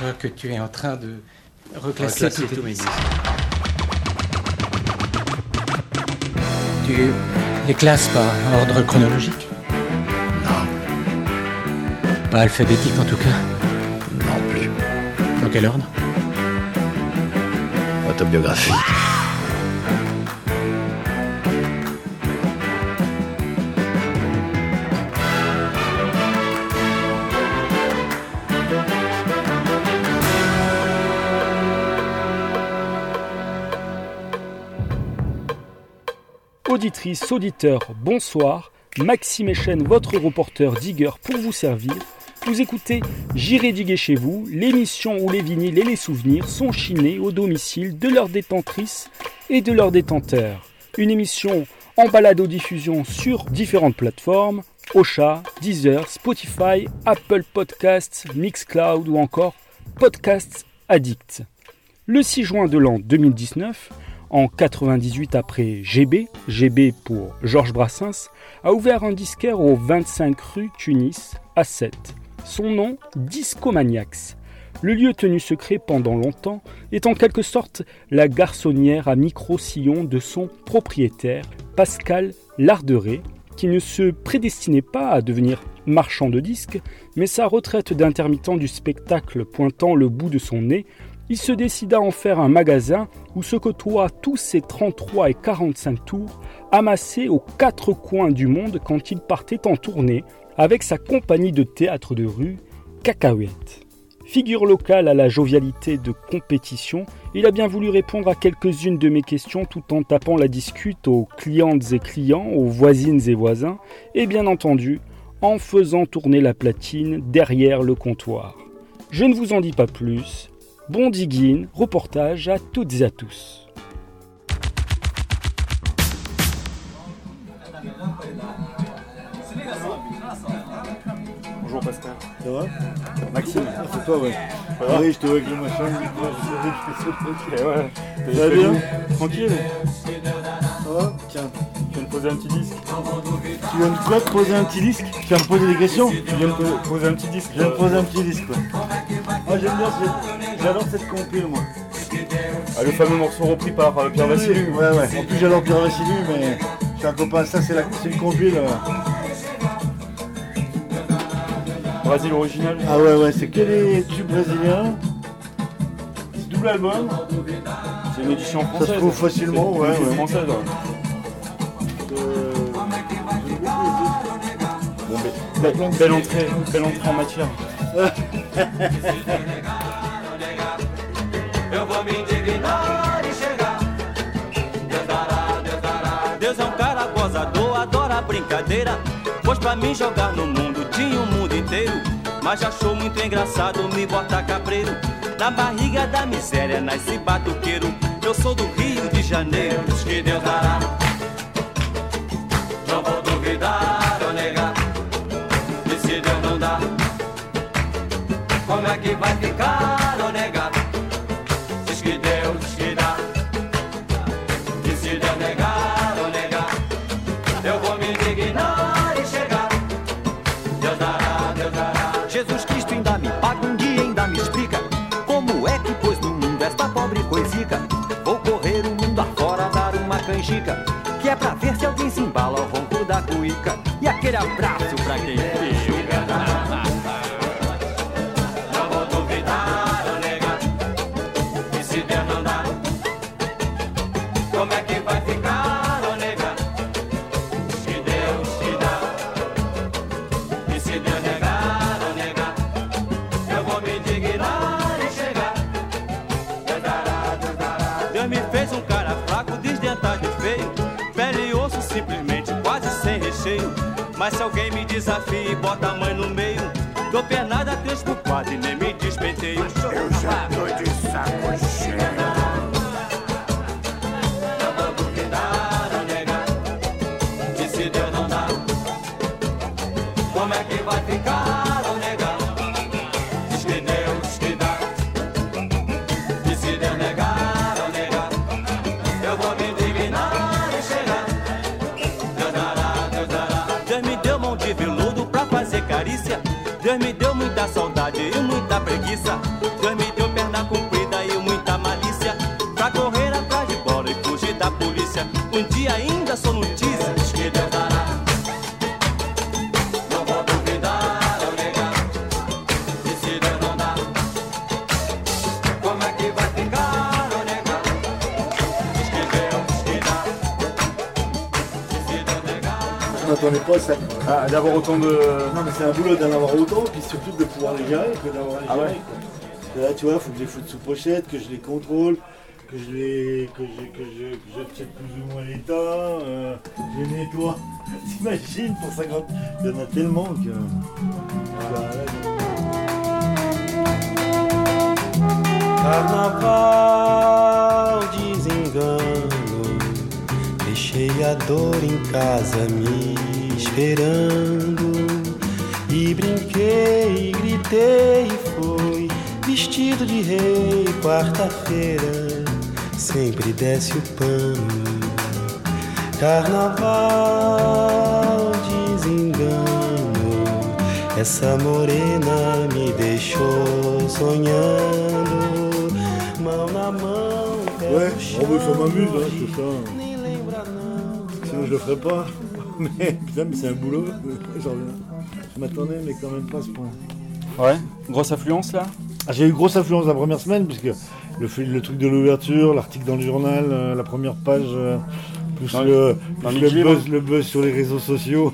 crois que tu es en train de reclasser, Reclasser tous mes mes disques. Tu les classes par ordre chronologique? Non, Pas alphabétique en tout cas? non plus. Dans quel ordre? Autobiographie. Auditrices, auditeurs, bonsoir. Maxime Echen, votre reporter digger pour vous servir. Vous écoutez J'irai diguer chez vous, l'émission où les vinyles et les souvenirs sont chinés au domicile de leurs détentrices et de leurs détenteurs. Une émission en balado-diffusion sur différentes plateformes Ocha, Deezer, Spotify, Apple Podcasts, Mixcloud ou encore Podcasts Addict. Le 6 juin de l'an 2019, en 98 après GB, GB pour Georges Brassens, a ouvert un disquaire au 25 rue Tunis à 7. Son nom, Discomaniacs. Le lieu tenu secret pendant longtemps est en quelque sorte la garçonnière à micro-sillon de son propriétaire, Pascal Larderet, qui ne se prédestinait pas à devenir marchand de disques, mais sa retraite d'intermittent du spectacle pointant le bout de son nez, il se décida à en faire un magasin où se côtoient tous ses 33 et 45 tours amassés aux quatre coins du monde quand il partait en tournée avec sa compagnie de théâtre de rue, Cacahuète. Figure locale à la jovialité de compétition, il a bien voulu répondre à quelques-unes de mes questions tout en tapant la discute aux clientes et clients, aux voisines et voisins, et bien entendu en faisant tourner la platine derrière le comptoir. Je ne vous en dis pas plus. Bon digging, reportage à toutes et à tous. Bonjour Pascal. Ça va? Maxime. Ah, c'est toi, ouais. va? Oui, je te vois avec le machin. je Eh ouais, Ça va bien? Tranquille. Ça va? Tiens. Tu viens de poser un petit disque. Tu viens de quoi te poser un petit disque? Tu viens de me poser des questions Tu viens de poser un petit disque. Je viens de poser un petit disque, quoi. Moi, j'aime bien cette... J'adore cette compile, moi. Ah, le fameux morceau repris par euh, Pierre Vassilu. Ouais, ouais. En plus, j'adore Pierre Vassilu, mais je suis un copain. Ça, c'est la... c'est une compile. euh. Brésil original. Ah ouais, ouais, c'est que les tubes brésiliens. C'est double album. C'est une édition Ça française. se trouve facilement, C'est ouais, une édition ouais. française. ouais. Euh, Bon, mais- belle, belle entrée, belle entrée en matière. Eu vou me indignar e chegar. Deus dará, Deus dará. Deus é um cara gozador, adora brincadeira. Pois pra mim jogar no mundo tinha o mundo inteiro. Mas achou muito engraçado me botar cabreiro. Na barriga da miséria nasce batuqueiro. Eu sou do Rio de Janeiro, que Deus dará. Como é que vai ficar ou negar? Diz que Deus que dá. E se Deus negar ou negar, eu vou me indignar e chegar. Deus dará, Deus dará. Jesus Cristo ainda me paga um dia, ainda me explica como é que pôs no mundo esta pobre coisica. Vou correr o mundo afora, dar uma canjica, que é pra ver se alguém se embala ao ronco da cuíca. E aquele abraço Mas se alguém me desafia e bota a mãe no meio, dou pernada três por quatro e nem me despenteio. Eu já tô de saco cheio. Deus me deu muita saudade e muita preguiça. Deus me deu perna comprida e muita malícia. Pra correr atrás de bola e fugir da polícia. Um dia ainda negar. Je m'attendais pas ça. Ah, d'avoir autant de. Non mais c'est un boulot d'en avoir autant, puis surtout de pouvoir les gérer que d'avoir les Ah gérer. ouais. quoi. Parce que là tu vois, il faut que je les foute sous pochette, que je les contrôle, que je les. que je, que je, que je check plus ou moins l'état, euh, je les nettoie. T'imagines pour 50. Il y en a tellement que. Carnaval desengano, deixei a dor em casa me esperando. E brinquei, gritei e fui vestido de rei. Quarta-feira sempre desce o pano. Carnaval desengano, essa morena me deixou sonhando. Mão na mão, Ouais, ça m'amuse, hein, tout ça. Nem lembra não. Sinon je le ferais pas. Mais putain, mais c'est un boulot. Reviens. Je m'attendais, mais quand même pas à ce point. Ouais, grosse affluence là Ah, j'ai eu grosse influence la première semaine, puisque le, le truc de l'ouverture, l'article dans le journal, euh, la première page, euh, plus, Dans le, dans plus le, buzz, le buzz sur les réseaux sociaux.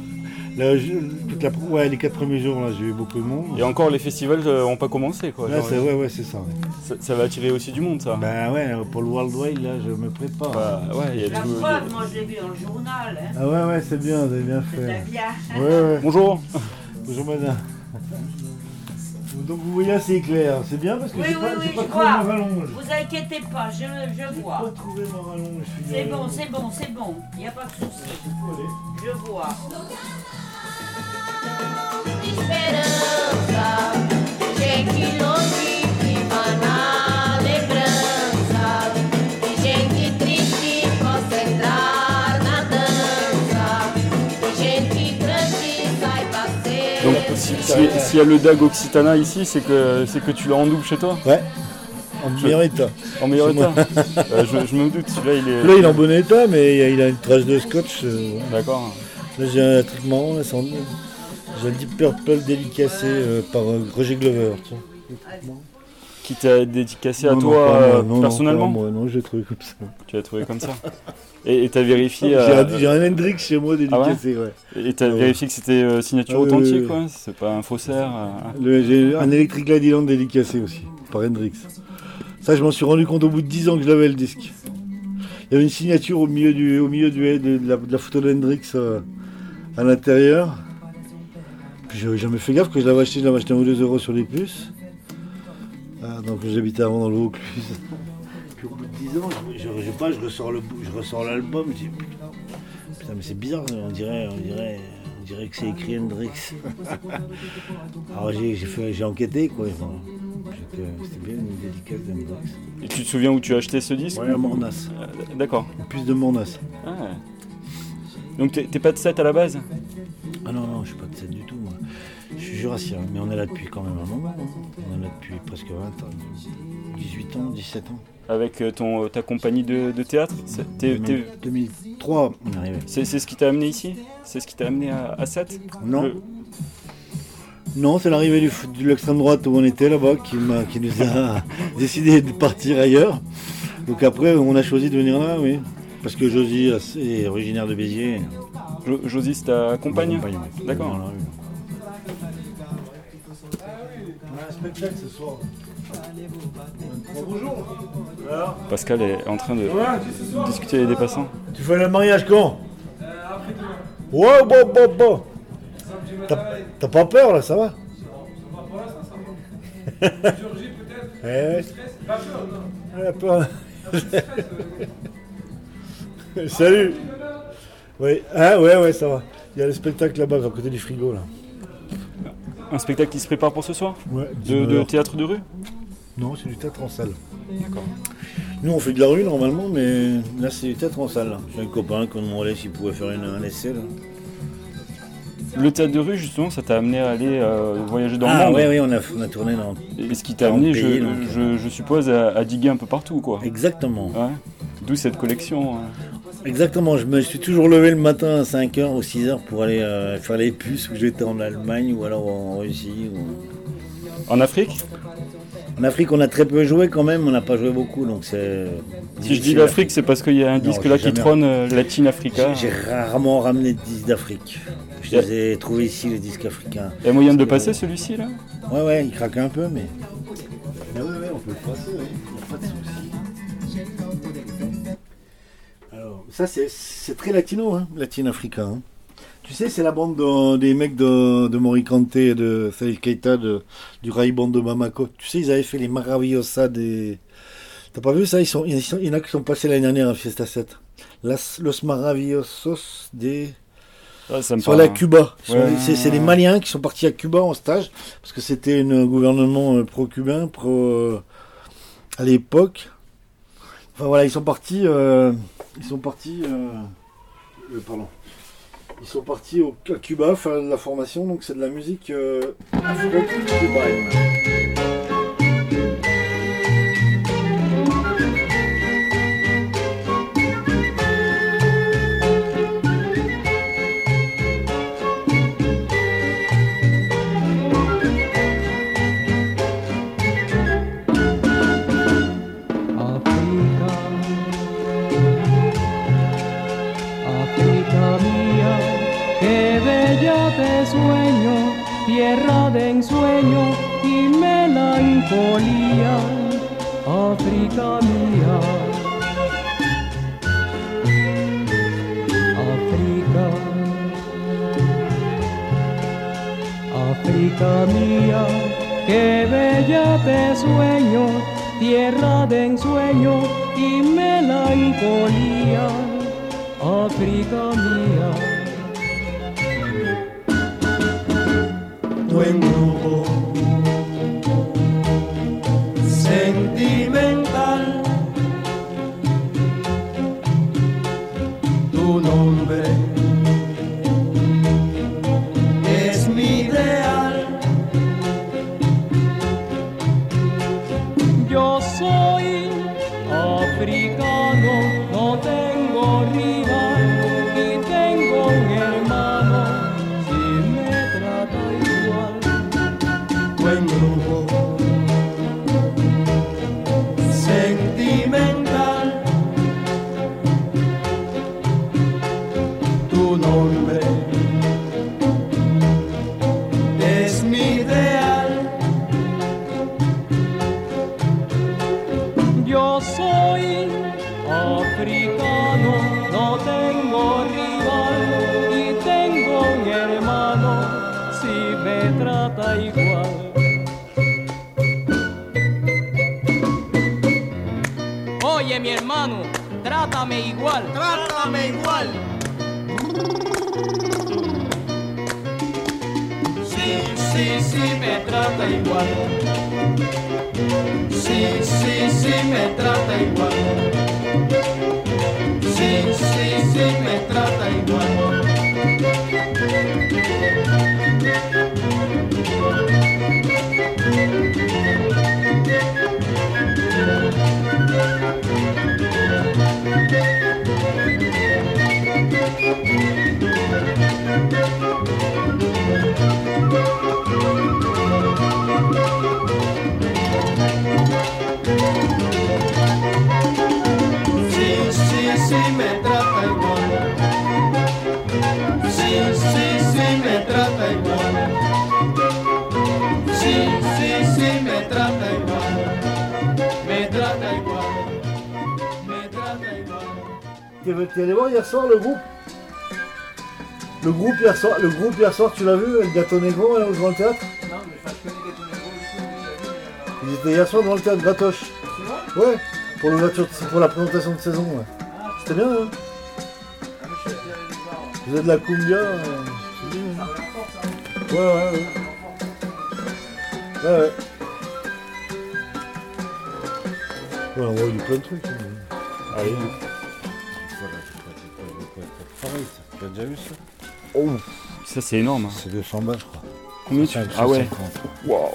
Là, je- toute la- ouais, les quatre premiers jours, là, j'ai eu beaucoup de monde. Et encore, les festivals n'ont pas commencé quoi. Là, Genre, c'est, ouais, ouais, c'est ça. ouais. ça, ça va attirer aussi du monde ça. Ben ouais, pour le World Wide, là, je me prépare. Bah, ouais, il y a La tout. y a- moi je l'ai vu dans le journal. Hein. Ah ouais, ouais, c'est bien, vous avez bien fait. bien. Ouais, ouais. Bonjour Bonjour madame. Donc vous voyez, c'est clair. C'est bien parce que Oui, j'ai oui, pas, oui, pas je trouvé vois. ma rallonge. Vous inquiétez pas, je, je vois. pas trouvé ma rallonge. C'est bon, c'est bon, c'est bon. Il n'y a pas de souci. Je vois. Donc si- si- s'il y a le DAG Occitana ici, c'est que, c'est que tu l'as en double chez toi Ouais. En meilleur état. En meilleur état Euh, je, je me doute, celui-là il est. Là, il est en bon état, mais il a, il a une trace de scotch. euh. D'accord. Là, j'ai un truc marrant. Là, c'est en- J'ai un Deep Purple délicacé euh, par euh, Roger Glover. tiens. Qui t'a dédicacé à Non, non, toi pas moi, euh, non, non, personnellement pas moi, non, j'ai trouvé comme ça. Tu l'as trouvé comme ça Et et t'as vérifié. J'ai euh, un, j'ai un Hendrix chez moi dédicacé, ouais. Et t'as Ah ouais. vérifié que c'était euh, signature Ah oui, authentique, oui, quoi C'est pas un faussaire euh, Le- J'ai un Electric Ladyland dédicacé aussi, par Hendrix. Ça, je m'en suis rendu compte au bout de 10 ans que je l'avais le disque. Il y avait une signature au milieu, du, au milieu du, de, la, de la photo de Hendrix euh, à l'intérieur. Puis j'avais jamais fait gaffe que je l'avais acheté, je l'avais acheté 1 ou 2 euros sur les puces. Ah, donc j'habitais avant dans le Vaucluse. Puis au bout de 10 ans, je, je, je sais pas, je ressors le je ressors l'album, je dis putain, putain, mais c'est bizarre, on dirait, on dirait, on dirait que c'est écrit Hendrix. Alors j'ai j'ai fait- j'ai enquêté quoi. C'était bien une dédicace d'Hendrix. Et tu te souviens où tu as acheté ce disque? Ouais, à Mornas. Euh, D'accord. Une puce de Mornas. Ah. Donc t'es pas de 7 à la base? Ah non, non, je suis pas de 7 du tout moi. Je suis jurassien, mais on est là depuis quand même un moment. On est là depuis presque 20 ans. 18 ans, 17 ans. Avec euh, ton, euh, ta compagnie de, de théâtre? C'est t'es- t'es- 2003, on est arrivé. c'est- ce qui t'a amené ici? C'est ce qui t'a amené à, à 7 Non. Le- Non, c'est l'arrivée de l'extrême droite où on était là-bas qui, m'a- qui nous a décidé de partir ailleurs. Donc après, on a choisi de venir là, oui. Parce que Josie est originaire de Béziers. Jo- Josie, c'est ta compagne Ma compagne, ouais. D'accord. On a un spectacle ce soir. Bonjour. Pascal est en train de discuter avec des passants. Tu fais le mariage quand? Ouais, bon, bon, bon. T'as t'as pas peur là, ça va? Ouais. Elle a peur. Salut. Oui, ah, ouais, ouais, ça va. Il y a le spectacle là-bas, à côté du frigo là. Un spectacle qui se prépare pour ce soir Ouais, de, de théâtre de rue Non, c'est du théâtre en salle. Nous, on fait de la rue normalement, mais là, c'est du théâtre en salle. J'ai un copain qui m'a demandé s'il pouvait faire une- un essai. Là. Le théâtre de rue, justement, ça t'a amené à aller euh, voyager dans Ah le monde. oui, oui, on a, on a tourné dans... Et ce qui t'a amené, je, pays, donc. je- je suppose, à, à diguer un peu partout, quoi. Exactement. Ouais. D'où cette collection. hein. Exactement, je me suis toujours levé le matin à 5h ou 6h pour aller euh, faire les puces où j'étais en Allemagne ou alors en Russie. ou- En Afrique? En Afrique, on a très peu joué quand même, on n'a pas joué beaucoup, donc c'est. Si je dis l'Afrique, c'est parce qu'il y a un Non, disque là qui jamais- trône, euh, Latin Africa. J'ai rarement ramené de disques d'Afrique. Je Yeah. les ai trouvés ici, les disques africains. Il y a moyen de le passer celui-ci là? Ouais, ouais, il craque un peu, mais. Mais ouais, ouais, on peut le passer, oui, ça, c'est- très latino, hein, latino-africain. hein. Tu sais, c'est la bande de- des mecs de, de et de Salif Keita de, du Raï Band de Bamako. Tu sais, ils avaient fait les Maravillosa des. T'as pas vu ça? Ils sont, ils sont- Il y en a qui sont passés l'année dernière à Fiesta 7. Las, los Maravillosos des. Ah, ça me Sur la Cuba. Ouais. les- C'est des Maliens qui sont partis à Cuba en stage parce que c'était un gouvernement euh, pro-cubain, pro euh, à l'époque. Enfin voilà, ils sont partis. euh, ils sont partis. euh, euh, pardon. Ils sont partis au, à Cuba faire de la formation, donc c'est de la musique euh, afro-cubaine. Melancolía, África mía. África, África mía, qué bella te sueño, tierra de ensueño y melancolía, África mía. Igual. Trátame igual. Sí, sí, sí, me trata igual. Sí, sí, sí, me trata igual. Sí, sí, sí, me trata igual. T'es allé voir hier soir le groupe Le groupe hier soir, le groupe hier soir, tu l'as vu, le Gâteau Negro au Grand Théâtre? Non, mais enfin, je connais Gâteau Negro euh, Ils étaient hier soir dans le théâtre Gratoche. C'est vrai? Ouais, pour, l'ouverture de- pour la présentation de saison. Ouais. C'était bien, hein Ah, mais je. Vous êtes de la cumbia. euh, c'est bien, hein. hein. Ouais, ouais, ouais. Ouais, ouais. Ouais, on voit du plein de trucs. hein. Allez. Déjà vu ça Oh, Ça, c'est énorme. hein. C'est 200 balles, je crois. Combien tu... 550. Ah ouais Waouh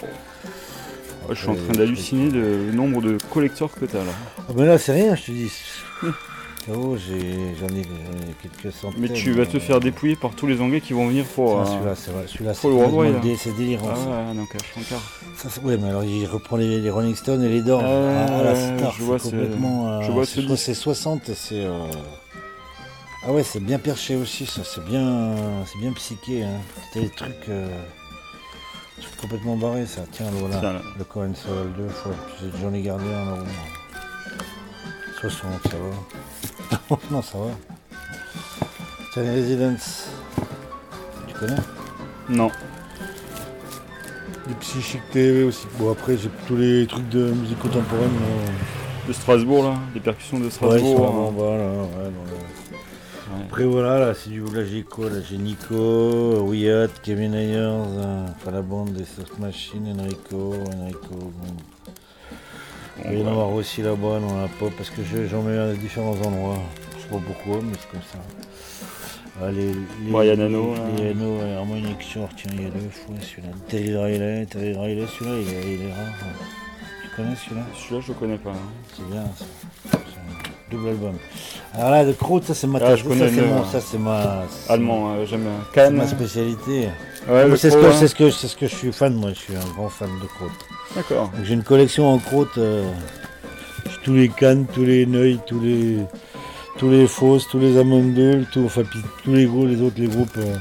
Je suis en train d'halluciner le nombre de collecteurs que t'as là. Ah ben là, c'est rien, je te dis. Oh, j'en ai, quelques centaines. Mais tu vas te euh, faire dépouiller par tous les Anglais qui vont venir pour. tiens, euh, Celui-là, c'est vrai. Celui-là, c'est là. c'est délirant. Ah ça. à Shankar. Ça, ouais, mais alors il reprend les, les Rolling Stones et les Doors Ah, la star. je vois complètement. euh, je vois c'est- ce je crois que disque. c'est 60 et c'est. euh, Ah ouais, c'est bien perché aussi, ça. C'est bien, c'est bien psyché. Hein. C'était des trucs, euh, des trucs complètement barrés, ça. Tiens, voilà. Tiens, là. Le Cohen Sol 2 fois. J'en ai gardé un euro. 60, ça va. non, ça va. Tiens, les Residents. Tu connais? Non. Du Psychic TV aussi. Bon, après, j'ai tous les trucs de musique contemporaine. mais- De Strasbourg, là. Les percussions de Ouais, Strasbourg. hein. là, ouais, dans le- Ouais. Après voilà, là, c'est du là j'ai quoi Là j'ai Nico, Wyatt, Kevin Ayers, euh, enfin la bande des Soft Machine, Enrico, Enrico. Bon. Il va y en avoir aussi là-bas dans la pop parce que je- j'en mets à différents endroits. Je sais pas pourquoi, mais c'est comme ça. Ah, les, les, Ouais, il y a Nano, Les, les Nano, ouais, Harmonic Short, tiens, il y a deux fois celui-là. Terry Riley, Terry Riley, celui-là, il est, il est rare. hein. Tu connais celui-là? Celui-là, je connais pas. hein. c'est bien, ça. C'est double album. Alors là, de Kraut, ça c'est ma Ah, je ça, connais c'est le- mon- ça c'est ma, c'est- Allemand, hein, j'aime. c'est Cannes. ma spécialité. Ouais, le c'est ce que, hein. c'est ce que, c'est ce que je suis fan, moi. Je suis un grand fan de Kraut. D'accord. Donc, J'ai une collection en Kraut. euh, tous les Cannes, tous les Neuil, tous les, tous les Fausses, tous les Amundel, tout, enfin puis tous les gros, les autres, les groupes. euh.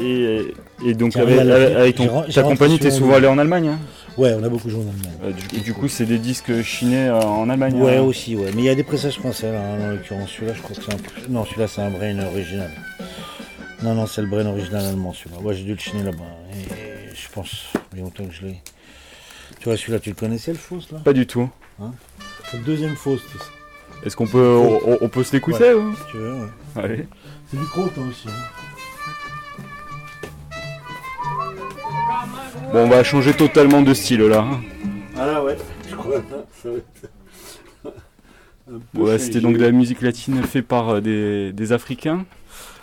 Et, et donc, avec, ton- ta compagnie, t'es souvent allé en Allemagne. hein Ouais, on a beaucoup joué en Allemagne. Euh, du, et du coup, c'est des disques chinés euh, en Allemagne. Ouais, hein. aussi, ouais. Mais il y a des pressages français, là, hein, en l'occurrence. Celui-là, je crois que c'est un. Non, celui-là, c'est un brain original. Non, non, c'est le brain original allemand, celui-là. Ouais, j'ai dû le chiner là-bas. Et je pense, il y a longtemps que je l'ai. Tu vois, celui-là, tu le connaissais, le fausse, là? Pas du tout. C'est le deuxième sais, Est-ce qu'on peut, on, on peut se l'écouter ou si tu veux, ouais. Allez. C'est du crotte, hein, aussi. hein. Bon, on va changer totalement de style là. Ah là, ouais. Je crois que ça va être. un peu Ouais, c'était donc de la musique latine faite par euh, des, des Africains.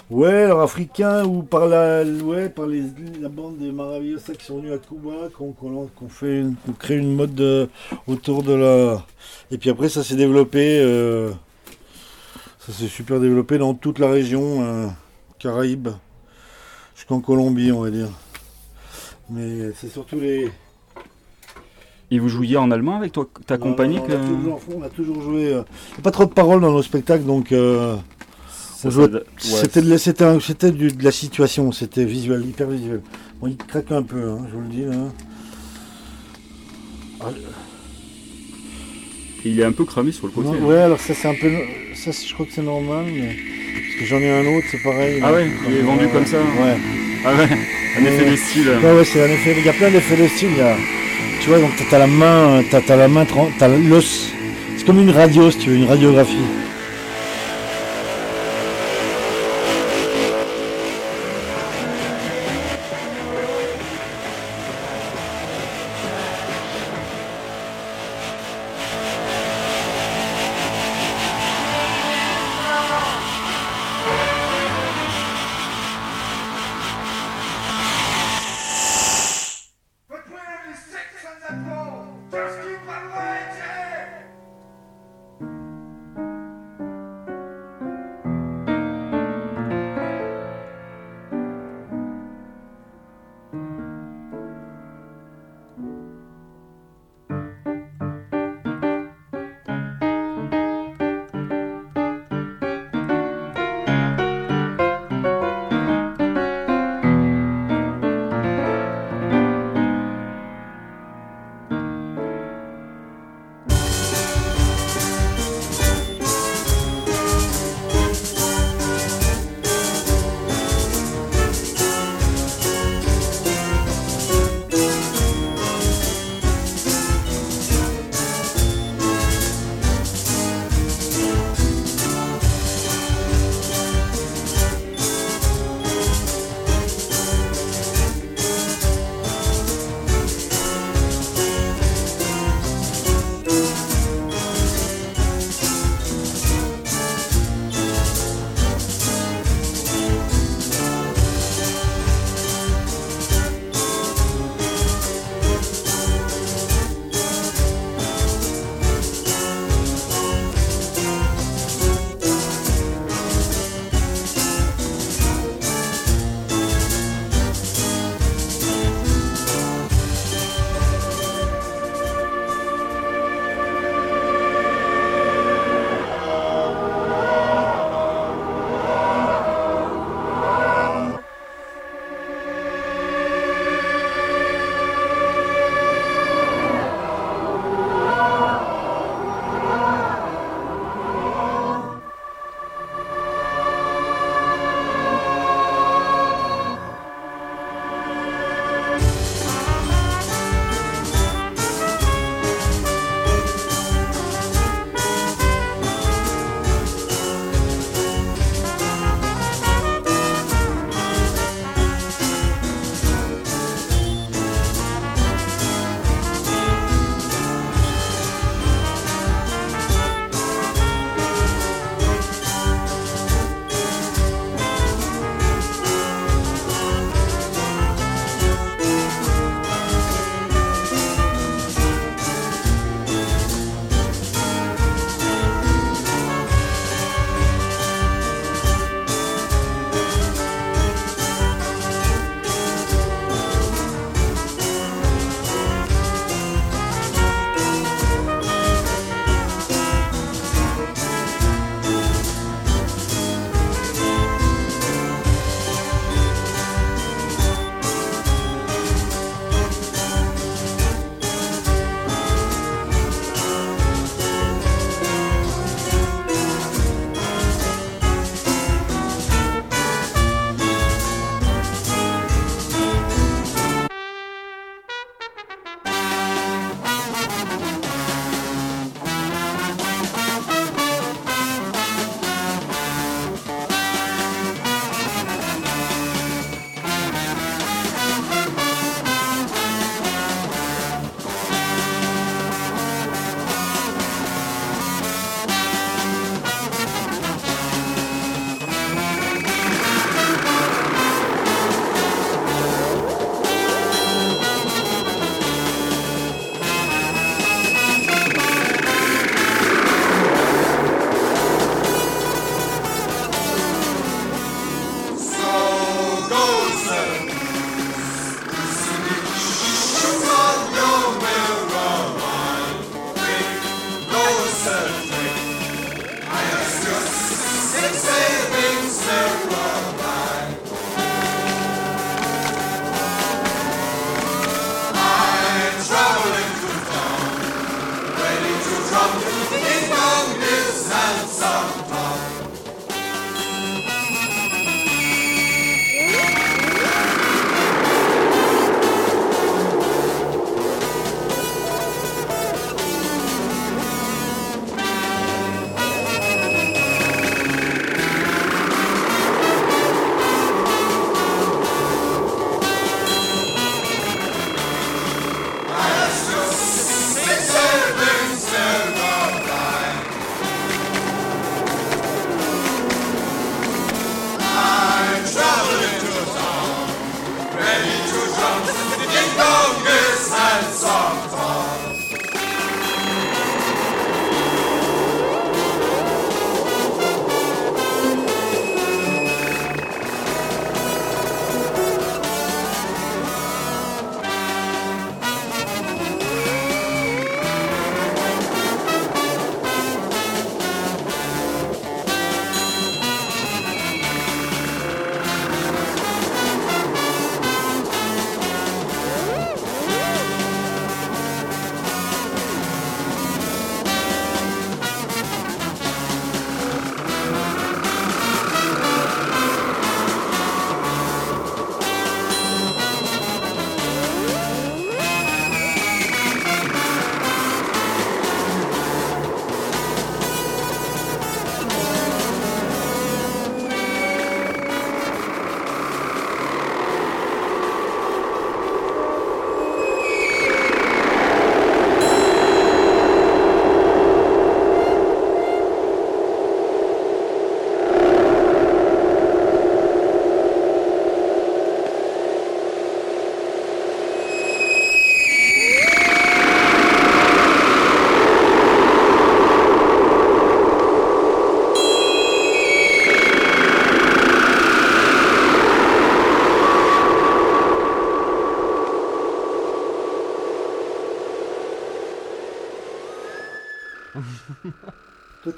Ouais, alors africain ou par la, ouais, par les, la bande des Maravillosa qui sont venus à Cuba, qu'on fait, crée une mode de- autour de la. Et puis après, ça s'est développé, euh, ça s'est super développé dans toute la région euh, Caraïbes, jusqu'en Colombie, on va dire. Mais c'est surtout les. Et vous jouiez en allemand avec toi, ta Non, compagnie non, que... on, a toujours, on a toujours joué. euh, pas trop de paroles dans nos spectacles, donc. euh, jouait- ouais, C'était de, la- de situation, c'était visuel, hyper visuel. Bon, il craque un peu, hein, je vous le dis. Là. Il est un peu cramé sur le côté. Non, ouais, alors ça c'est un peu, ça je crois que c'est normal, mais parce que j'en ai un autre, c'est pareil. Ah ouais, il est vendu comme ça Ouais. Ah ouais, un effet de style. Ouais, ouais, c'est un effet. Il y a plein d'effets de style. Tu vois, donc t'as la main, t'as la main, t'as l'os. C'est comme une radio, si tu veux, une radiographie.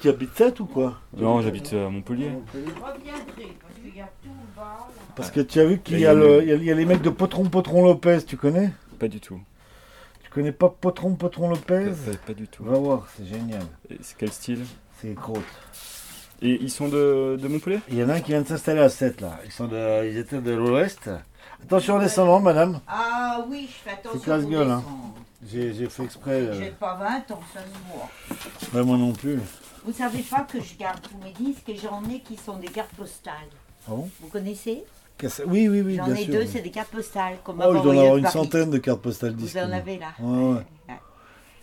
Toi, tu habites Sète ou quoi Non, j'habite à Montpellier. reviendrai, parce qu'il y a tout le bas. là. Parce que tu as vu qu'il y, a le- il y a- il y a les mecs de Potron Potron Lopez, tu connais Pas du tout. Tu connais pas Potron Potron Lopez Pas, pas du tout. Va voir, c'est génial. Et C'est quel style C'est crotte. Et ils sont de, de Montpellier Il y en a un qui vient de s'installer à Sète là. Ils, sont de, ils étaient de l'ouest. Attention en descendant, madame. Ah oui, je fais attention. C'est casse-gueule, hein. J'ai fait exprès. euh, J'ai pas 20 ans, ça se voit. ouais, moi non plus. Vous savez pas que je garde tous mes disques et j'en ai qui sont des cartes postales. Ah bon? Vous connaissez? Oui, oui, oui, J'en ai sûr. deux, oui. c'est des cartes postales. Comme Oh, je dois en avoir une Paris. centaine de cartes postales disques. Vous en avez là. Ouais, ouais. Ouais.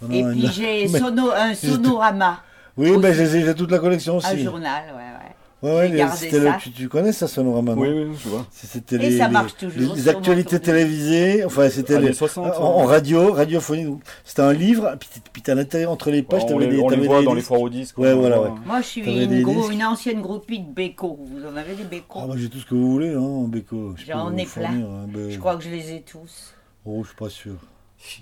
Non, Et puis j'ai sono- un sonorama, Oui, ben j'ai j'ai toute la collection aussi. un journal, ouais, ouais. Ouais, ouais, les- tu, tu connais ça, Sonorama, Oui, oui, je vois. C'était Et les, ça les- marche toujours les- actualités télévisées. Enfin, c'était les- 60, en, en radio, radiophonique. C'était un livre, puis, puis à l'intérieur entre les pages, on t'avais des, on les voit des dans les foires aux disques. Ouais, voilà, ouais. Moi, je suis une, des gros- disques une ancienne groupie de Beko. Vous en avez des Beko Ah, moi j'ai tout ce que vous voulez, hein, en peux J'en ai plein. hein, ben- Je crois que je les ai tous. Oh, je suis pas sûr.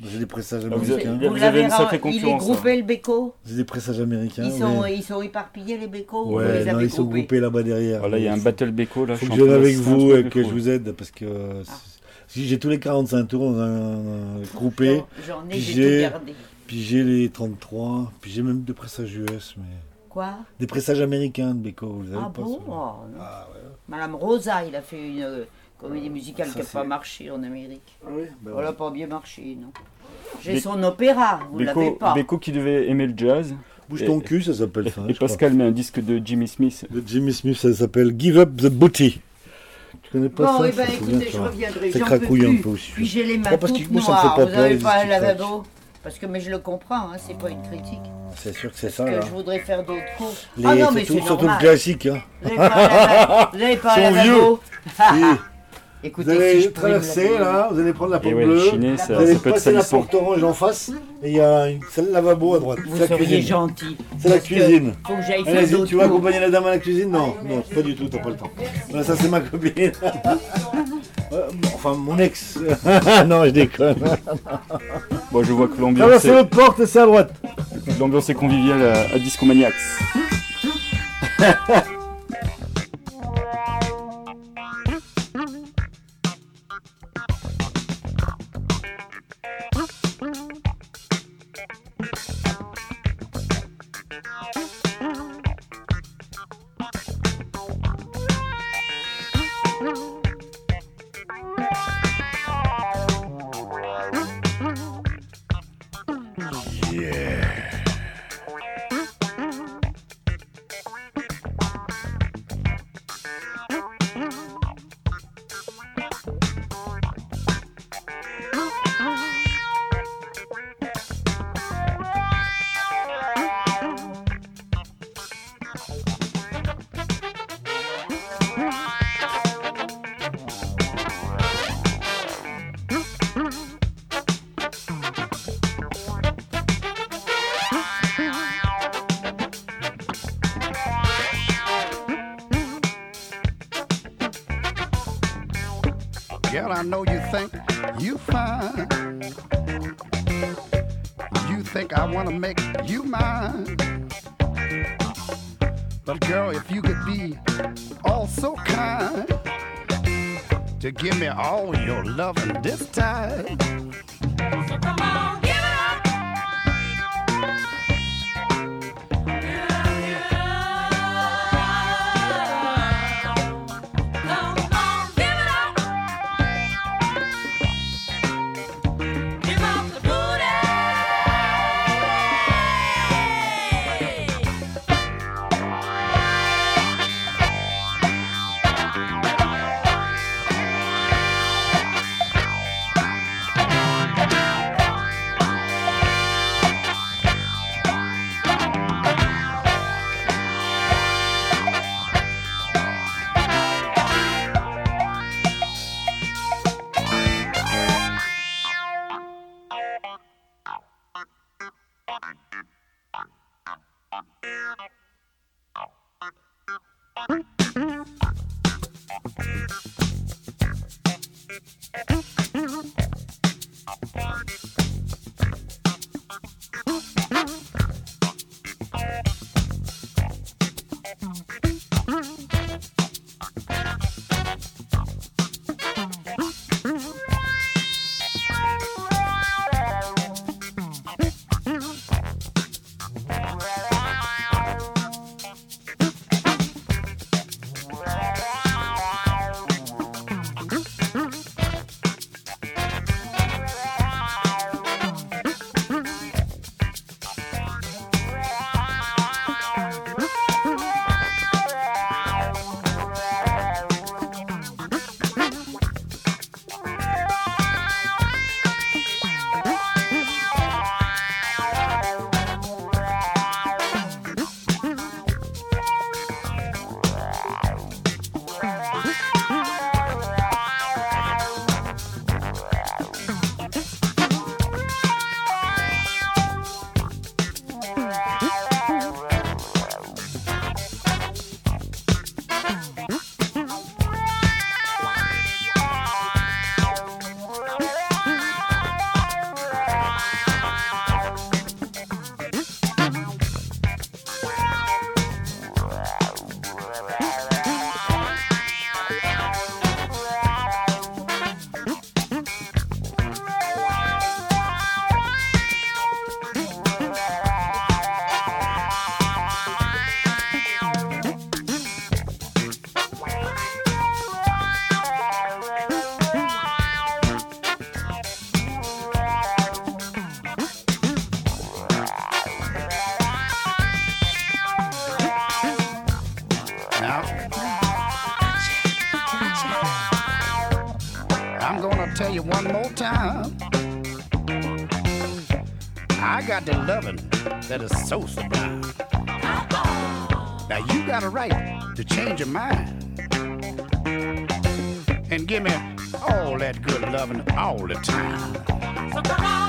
J'ai des pressages Ah, américains. Vous vous avez une sacrée ra- Il est concurrence, groupé le Beko J'ai des pressages américains. ils sont, mais- ils sont éparpillés les vous Ouais, les non, ils sont groupés là-bas derrière. Voilà, il y a un battle Beko là. Faut je que suis je en vienne avec vous et que je vous aide parce que euh, si j'ai tous les 45 tours dans un, un groupé, J'en ai, Puis j'ai gardé. puis j'ai les 33, puis j'ai même des pressages US, mais Quoi? des pressages américains de Beko, vous avez Ah pas bon ça? Oh. Ah ouais. Madame Rosa, il a fait une euh, comédie musicale Ça, qui n'a pas marché en Amérique. Oui, bah Elle n'a pas bien marché, non. J'ai Bé- son opéra, vous l'avez pas. Beko qui devait aimer le jazz. Bouge Et- ton cul, ça s'appelle ça. Et crois. Pascal met un disque de Jimmy Smith. De Jimmy Smith, ça s'appelle Give Up the Booty. Tu connais pas Bon, ça eh ben, écoutez, je reviendrai. Un peu aussi. Puis j'ai les mains parce que toutes moi, ça me fait noires. pas Vous n'avez pas un disques lavabo Parce que, mais je le comprends, hein, c'est pas une critique. C'est sûr que c'est Parce ça, que là. je voudrais faire d'autres cours. Les- ah non, mais surtout, c'est surtout le classique. Hein. Vous n'avez pas un lava- vous n'avez pas un Ils sont lavabo Si. Écoutez, Vous allez si traverser là, vous allez prendre la Et porte ouais, le bleue, chiné, vous ça, allez ça peut être passer la porte orange en face, et il y a une salle lavabo à droite. Vous C'est la seriez cuisine. gentil. C'est la cuisine. Faut que j'aille faire Allez-y, d'autres tu vas accompagner la dame à la cuisine Non, non, pas du tout, t'as pas le temps. Voilà, ça c'est ma copine. Euh, enfin, mon ex. non, je déconne. Bon, je vois que l'ambiance Traversez est, l'autre porte, c'est à droite. l'ambiance est conviviale à, à Disco Maniacs. think you fine. You think I wanna make you mine. But girl, if you could be all so kind to give me all your loving this time. That is so sublime. Now you got a right to change your mind and give me all that good loving all the time. So come on,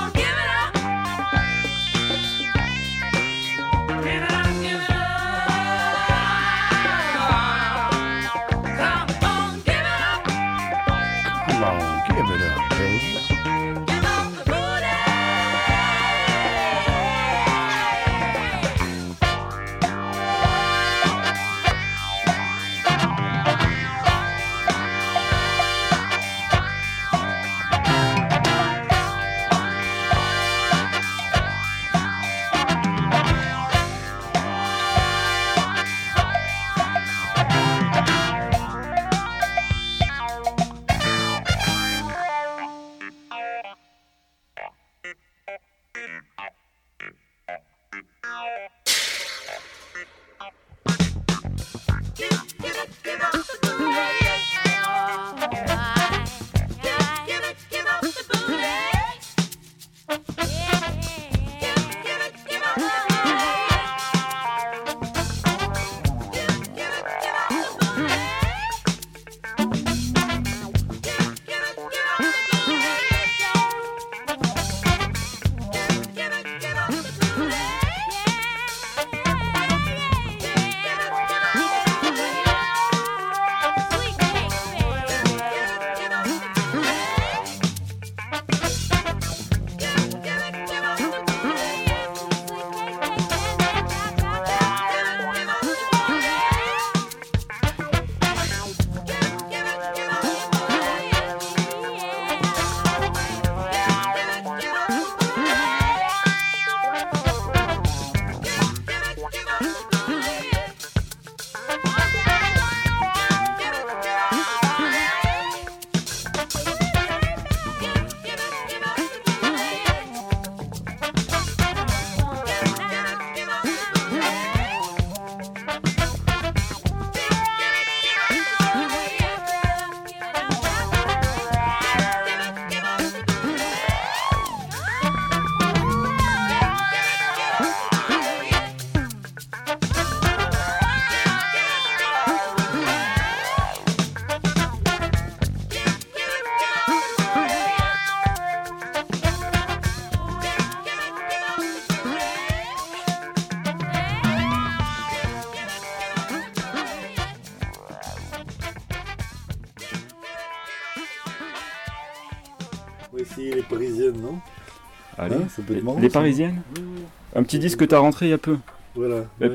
Être marrant, les parisiennes Oui, oui. Un petit disque que t'as rentré il y a peu. Voilà, Et,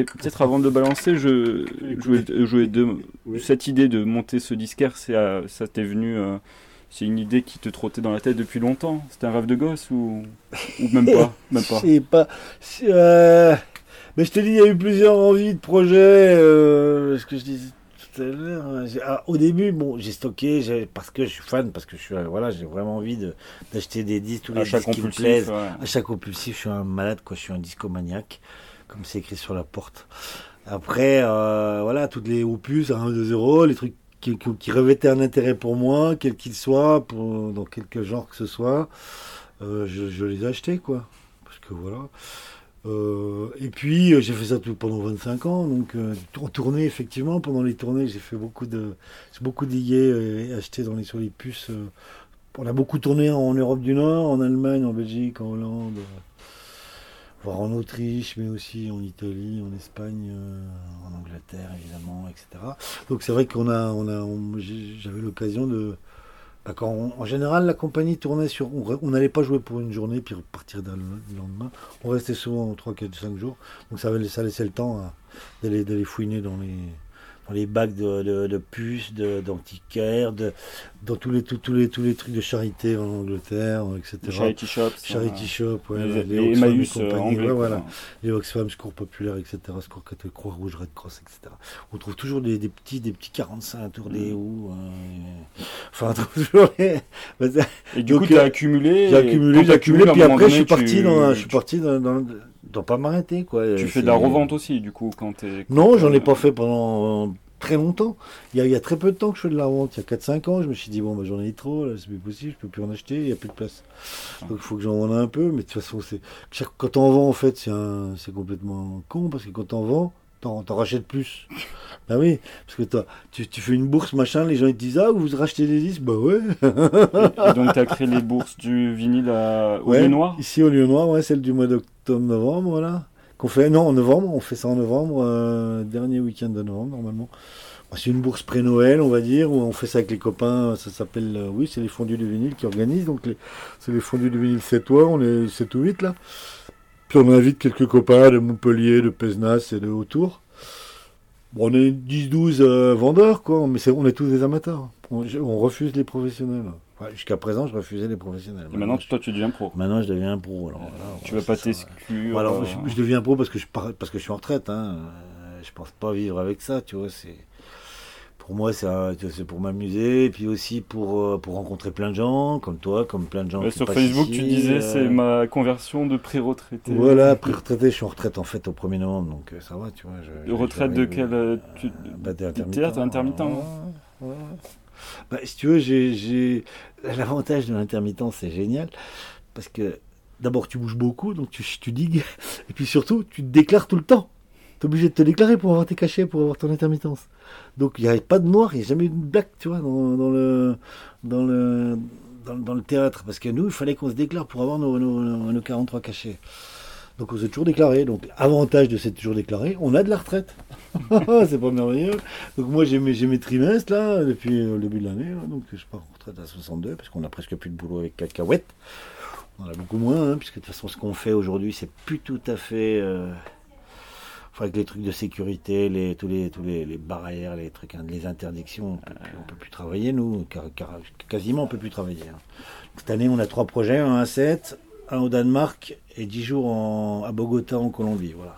et- peut-être avant de le balancer, je, je je de- Oui. cette idée de monter ce disquaire, c'est, ça t'est venu, euh, c'est une idée qui te trottait dans la tête depuis longtemps. C'était un rêve de gosse ou, ou même pas, même pas? Euh, Mais je te dis, il y a eu plusieurs envies de projets. euh, ce que je disais tout à l'heure. j'ai- ah, au début, bon, j'ai stocké parce que je suis fan, parce que je suis, euh, voilà, j'ai vraiment envie de- d'acheter des disques, tous les disques qui me plaisent. ouais. Achat compulsif, je suis un malade, quoi. Je suis un discomaniaque, comme c'est écrit sur la porte. Après, euh, voilà, toutes les opus à 1, 2 euros, les trucs qui, qui- qui revêtaient un intérêt pour moi, quel qu'il soit, pour, dans quelque genre que ce soit, euh, je, je les ai achetés, quoi. Parce que voilà. Euh, et puis, euh, j'ai fait ça tout pendant 25 ans, donc euh, en tournée, effectivement, pendant les tournées, j'ai fait beaucoup de, j'ai beaucoup digué euh, et acheté dans les, sur les puces. on a beaucoup tourné en Europe du Nord, en Allemagne, en Belgique, en Hollande, voire en Autriche, mais aussi en Italie, en Espagne, en Angleterre, évidemment, etc. Donc c'est vrai qu'on a, on a, j'avais l'occasion de, quand on- en général, la compagnie tournait sur. On n'allait pas jouer pour une journée puis repartir le, le lendemain. On restait souvent 3, 4, 5 jours. Donc ça, laissait le temps d'aller fouiner dans les, dans les bacs de, de, de puces, d'antiquaires, de, dans tous les, tous, tous les, tous les trucs de charité en Angleterre, etc. Charity shops, Charity shop, ouais, les- les les Oxfam et Emmaüs, euh, anglais, ouais, voilà. Les Oxfam, Secours Populaire, etc. Secours catholique, Croix-Rouge, Red Cross, etc. On trouve toujours des, des petits, des petits 45 tours des Mm. houes. euh, Enfin, on trouve toujours les- Et du Donc, coup, t'as euh, accumulé. J'ai accumulé, j'ai accumulé, à puis après, je suis donné, parti tu- dans, je suis tu- parti dans, dans, dans pas m'arrêter, quoi. Tu fais de la revente aussi, du coup, quand t'es. Non, j'en ai euh, pas fait pendant très longtemps. Il y, a, il y a très peu de temps que je fais de la revente. Il y a 4-5 ans, je me suis dit, bon, bah, j'en ai trop, là, c'est plus possible, je peux plus en acheter, il n'y a plus de place. Donc il faut que j'en vende un peu, mais de toute façon, c'est quand on vend, en fait, c'est un- complètement con, parce que quand on vend, t'en rachètes plus. Bah oui, parce que tu, tu fais une bourse, machin, les gens ils te disent, ah, vous rachetez des disques? Bah ouais. Et donc, tu as créé les bourses du vinyle à- au Ouais, lieu noir? Ici au lieu noir, ouais, celle du mois d'octobre-novembre, voilà. Qu'on fait, non, en novembre, on fait ça en novembre, euh, dernier week-end de novembre normalement. Bah, C'est une bourse pré-Noël, on va dire, où on fait ça avec les copains, ça s'appelle, euh, oui, c'est les fondus du vinyle qui organisent, donc c'est les fondus du vinyle 7 toits, on est 7 ou 8 là. Puis on invite quelques copains de Montpellier, de Pesnas et de autour. Bon, on est 10-12 euh, vendeurs, quoi, mais c'est- on est tous des amateurs. On refuse les professionnels. Ouais, Jusqu'à présent, je refusais les professionnels. Et maintenant, toi, tu deviens pro. Maintenant, je deviens pro. Alors, voilà, Tu vas pas t'exclure. Alors, euh, je, je deviens pro parce que je, parce que je suis en retraite. Hein. Euh, Je pense pas vivre avec ça, tu vois. C'est pour moi, c'est pour m'amuser, et puis aussi pour euh, pour rencontrer plein de gens, comme toi, comme plein de gens. ouais, qui sur Facebook, ici, tu disais, euh, c'est ma conversion de pré-retraité. Voilà, pré-retraité, je suis en retraite en fait au 1er novembre, donc ça va, tu vois. je- De retraite de quel. euh, tu... bah, t'es intermittent. théâtre, intermittent, Ouais, ouais. ouais. Bah, si tu veux, l'avantage de l'intermittence, c'est génial, parce que d'abord tu bouges beaucoup, donc tu, digues, et puis surtout tu te déclares tout le temps. Tu es obligé de te déclarer pour avoir tes cachets, pour avoir ton intermittence. Donc il n'y a pas de noir, il n'y a jamais eu de black, tu vois, dans, le, théâtre, parce que nous, il fallait qu'on se déclare pour avoir nos- nos 43 cachets. Donc on s'est toujours déclaré. Donc avantage de s'être toujours déclaré, on a de la retraite. c'est pas merveilleux. Donc moi j'ai mes, trimestres là depuis le début de l'année. là. donc je pars en retraite à 62 parce qu'on a presque plus de boulot avec cacahuètes. On en a beaucoup moins, hein, puisque de toute façon ce qu'on fait aujourd'hui c'est plus tout à fait. euh, enfin, avec les trucs de sécurité, les, tous, les, tous les, barrières, les trucs, hein, les interdictions, on on peut plus travailler nous, car, quasiment on peut plus travailler. hein. Cette année on a trois projets, un à 7, un au Danemark et 10 jours en- à Bogota en Colombie. Voilà.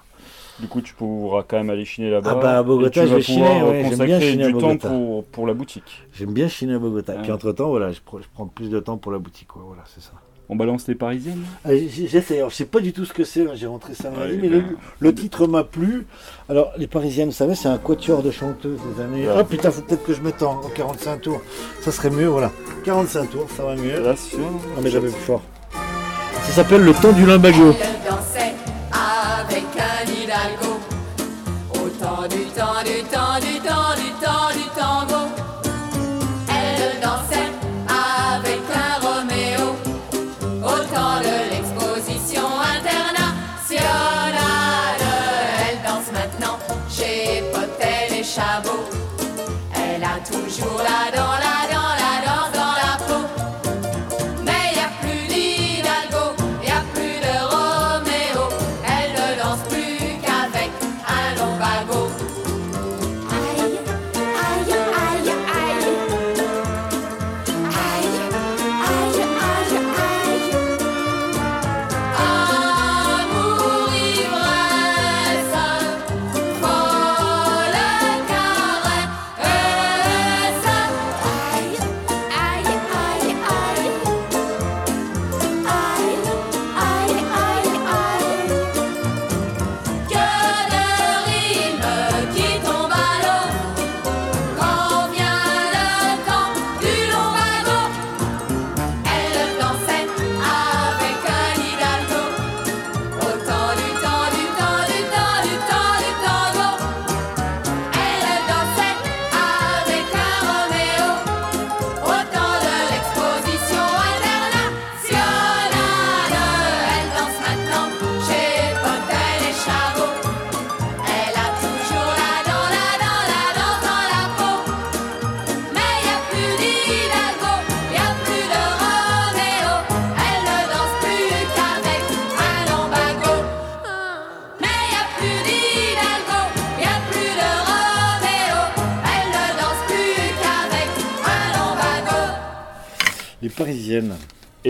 Du coup, tu pourras quand même aller chiner là-bas. Ah bah, à Bogota, et je vais chiner, ouais, j'aime bien chiner à Bogota. pour, pour la boutique. J'aime bien chiner à Bogota. Ah. Puis entre temps, voilà, je, prends- je prends plus de temps pour la boutique. Quoi. Voilà, c'est ça. On balance les parisiennes Ah, J'essaie. Alors, je sais pas du tout ce que c'est. hein, J'ai rentré ça lundi, Ouais, mais ben, le, le titre m'a plu. Alors, les Parisiennes, vous savez, c'est un quatuor de chanteuses des années. Ah putain, faut peut-être que je mette en, en 45 tours. Ça serait mieux, voilà. 45 tours, ça va mieux. Ah, mais j'avais plus fort. Ça s'appelle le temps du limbago.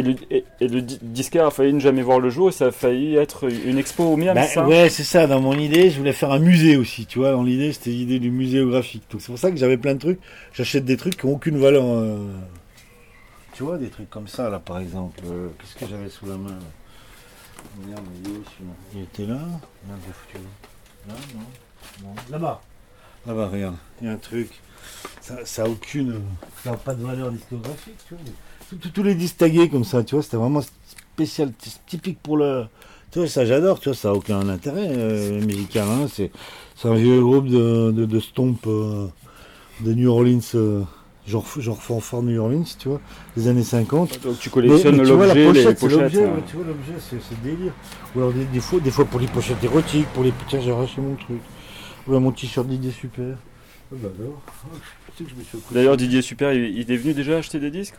Le, et, et le di- disquaire a failli ne jamais voir le jour et ça a failli être une expo au Miam, Bah, ça ouais, c'est ça. Dans mon idée, je voulais faire un musée aussi. Tu vois, dans l'idée, c'était l'idée du muséographique. Donc c'est pour ça que j'avais plein de trucs. J'achète des trucs qui n'ont aucune valeur. euh. Tu vois, des trucs comme ça, là, par exemple. Euh, Qu'est-ce que j'avais sous la main là? Merde, il est était là Merde, j'ai foutu où Là, non, non. Là-bas. Là-bas, regarde. Il y a un truc. Ça, ça a aucune. Ça n'a pas de valeur discographique, tu vois. Tous- les disques tagués comme ça, tu vois, c'était vraiment spécial, typique pour le. Tu vois, ça j'adore, tu vois, ça n'a aucun intérêt euh, musical. Hein, c'est, un vieux groupe de, de, de stomp euh, de New Orleans, euh, genre, genre fanfare New Orleans, tu vois, des années 50. Donc tu collectionnes l'objet, les pochette, c'est pochettes. l'objet, hein. ouais, tu vois, l'objet, c'est, délire. Ou alors des, des fois, des fois pour les pochettes érotiques, pour les tiens, j'ai arraché mon truc. Ou alors mon t-shirt d'idée super. D'ailleurs, Didier Super, il est venu déjà acheter des disques?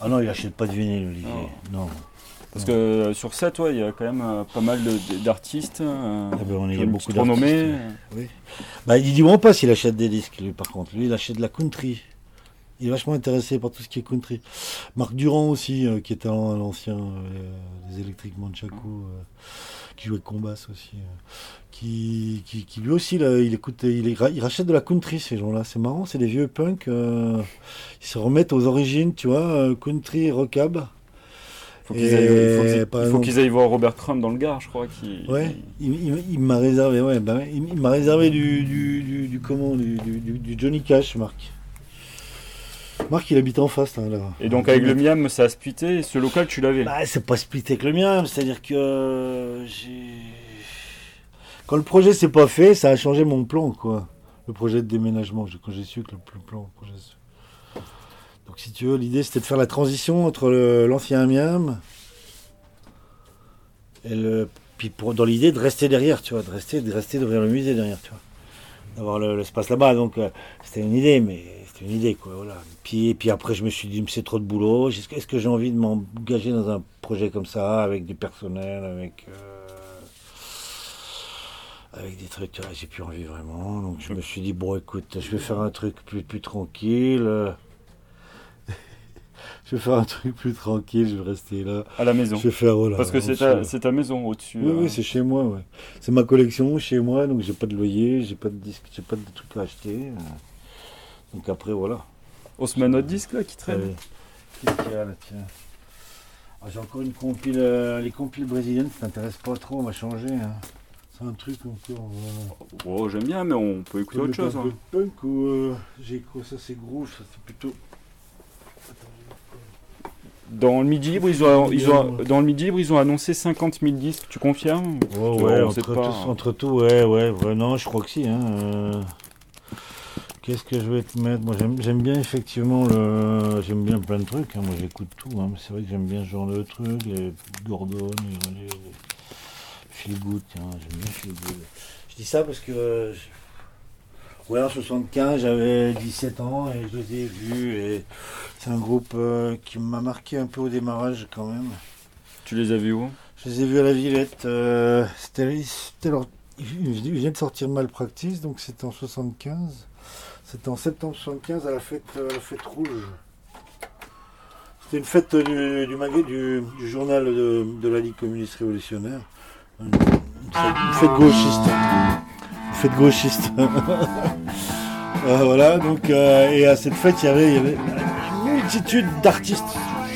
Ah non, il achète pas de vinyle, Olivier. Non. Parce que sur ça, toi, il y a quand même euh, pas mal d'artistes. euh, Ah ben, on est- beaucoup d'artistes, Oui. Bah, il dit pas s'il achète des disques, lui, par contre. Lui, il achète de la country. Il est vachement intéressé par tout ce qui est country. Marc Durand aussi, euh, qui était à l'ancien euh, des électriques Manchaco, euh, qui jouait Combass aussi. euh, qui, qui, qui lui aussi, là, il écoute, il, rachète de la country, ces gens-là. C'est marrant, c'est des vieux punks. euh, ils se remettent aux origines, tu vois, euh, country, rockab. Faut qu'ils aillent- il faut qu'ils- aillent voir Robert Crumb dans le Gard, je crois. Qui, Ouais, il, il- il m'a réservé, ouais, bah il, m'a réservé du, du, du, du comment, du- du Johnny Cash, Marc. Marc, il habite en face, là. là. Et donc avec le Miam, ça a splitté. Et ce local, tu l'avais. Bah, c'est pas splitté avec le mien, c'est-à-dire que euh, j'ai. Quand le projet s'est pas fait, ça a changé mon plan, quoi. Le projet de déménagement, quand j'ai su que le, plan. projet Donc, si tu veux, l'idée c'était de faire la transition entre l'ancien Miam et le. Puis pour, dans l'idée de rester derrière, tu vois, de rester, de rester d'ouvrir le musée derrière, tu vois. D'avoir le- l'espace là-bas. Donc, euh, c'était une idée, mais c'était une idée, quoi, voilà. Puis, et puis après, je me suis dit, c'est trop de boulot. Est-ce que, j'ai envie de m'engager dans un projet comme ça, avec du personnel, avec. euh, avec des trucs, j'ai plus envie vraiment. Donc je me suis dit, bon écoute, je vais faire un truc plus, plus tranquille. euh, je vais faire un truc plus tranquille, je vais rester là. À la maison. Je vais faire, voilà. Parce que c'est ta, ta maison au-dessus. Oui, euh. oui, c'est chez moi, ouais. C'est ma collection chez moi, donc j'ai pas de loyer, j'ai pas de disques, j'ai pas de trucs à acheter. euh. Donc après, voilà. Osman Hot Disc là qui traîne. Qu'est-ce qu'il y a là, tiens Ah, J'ai encore une compile, euh, les compiles brésiliennes, ça t'intéresse pas trop, on va changer. hein. C'est un truc encore. euh, Oh, j'aime bien, mais on peut écouter autre chose. un hein. peu punk ou euh, j'ai quoi Ça c'est gros, ça c'est plutôt. Dans le midi libre, ils ont, ils ont, dans le midi libre, ils ont annoncé 50 000 disques. Tu confirmes? Ouais, ouais, on sait entre, pas. tout, entre tout, ouais, ouais, ouais, non, je crois que si. Hein, euh. Qu'est-ce que je vais te mettre? Moi, j'aime bien effectivement le. J'aime bien plein de trucs. hein, Moi, j'écoute tout. hein, mais c'est vrai que j'aime bien ce genre de trucs. Les Gordon, les les Feel Good. Tiens, j'aime bien Feel Good. Je dis ça parce que. Ouais, en 75, j'avais 17 ans et je les ai vus. Et c'est un groupe euh, qui m'a marqué un peu au démarrage quand même. Tu les as vus où? Je les ai vus à la Villette. euh, c'était, c'était leur- ils ils viennent de sortir Malpractice, donc c'était en 75. C'était en septembre 75 à la fête, rouge. C'était une fête du, du, du, journal de, la Ligue communiste révolutionnaire. Une, fête, gauchiste. Une fête gauchiste. Euh, voilà, donc, euh, et à cette fête, il y avait, une multitude d'artistes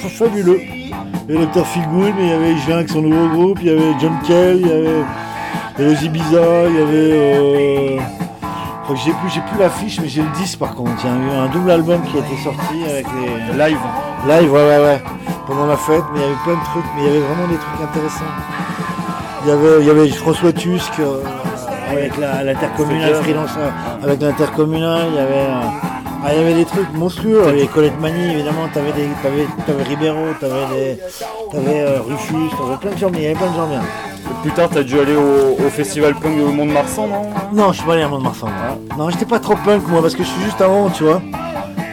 fa- fabuleux. Il y avait Dr. Feelgood, mais il y avait avec son nouveau groupe, il y avait John Kell, il y avait, il y il y avait. Euh, j'ai plus, j'ai plus l'affiche, mais j'ai le 10 par contre. Il y a eu un double album qui a été sorti avec les. Live. Live, ouais, ouais, ouais. Pendant la fête, mais il y avait plein de trucs, mais il y avait vraiment des trucs intéressants. Il y avait, il y avait François Tusk euh, avec l'intercommunal freelance, euh, avec l'intercommunal, il y avait. euh, ah, il y avait des trucs monstrueux, il y avait Colette Mani, évidemment, t'avais des, t'avais, t'avais Ribeiro, t'avais des, t'avais euh, Rufus, t'avais plein de gens, mais il y avait plein de gens bien. Plus tard, t'as dû aller au, au festival punk au Mont-de-Marsan, non Non, je suis pas allé à Mont-de-Marsan. moi. Non, j'étais pas trop punk moi, parce que je suis juste avant, tu vois.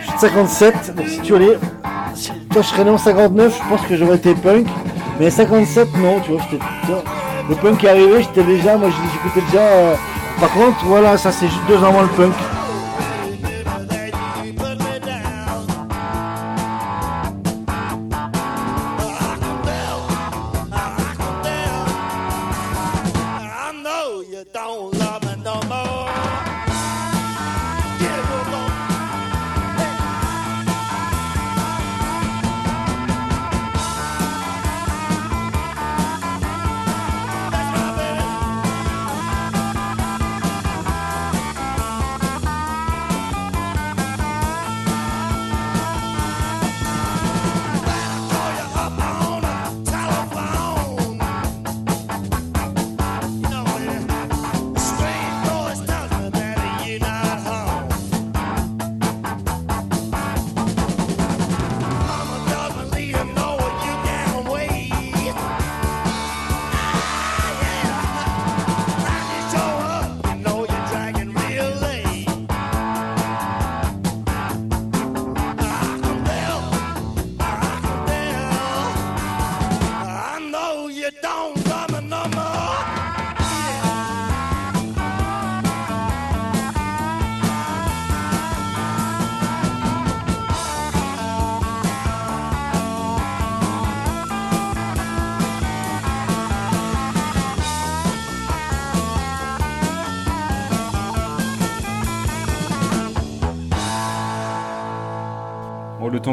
Je suis de 57, donc si tu allais. Si, toi, je serais né en 59, je pense que j'aurais été punk. Mais 57, non, tu vois, j'étais. Le punk est arrivé, j'étais déjà. Moi, j'écoutais déjà. euh, Par contre, voilà, ça c'est juste deux ans avant le punk.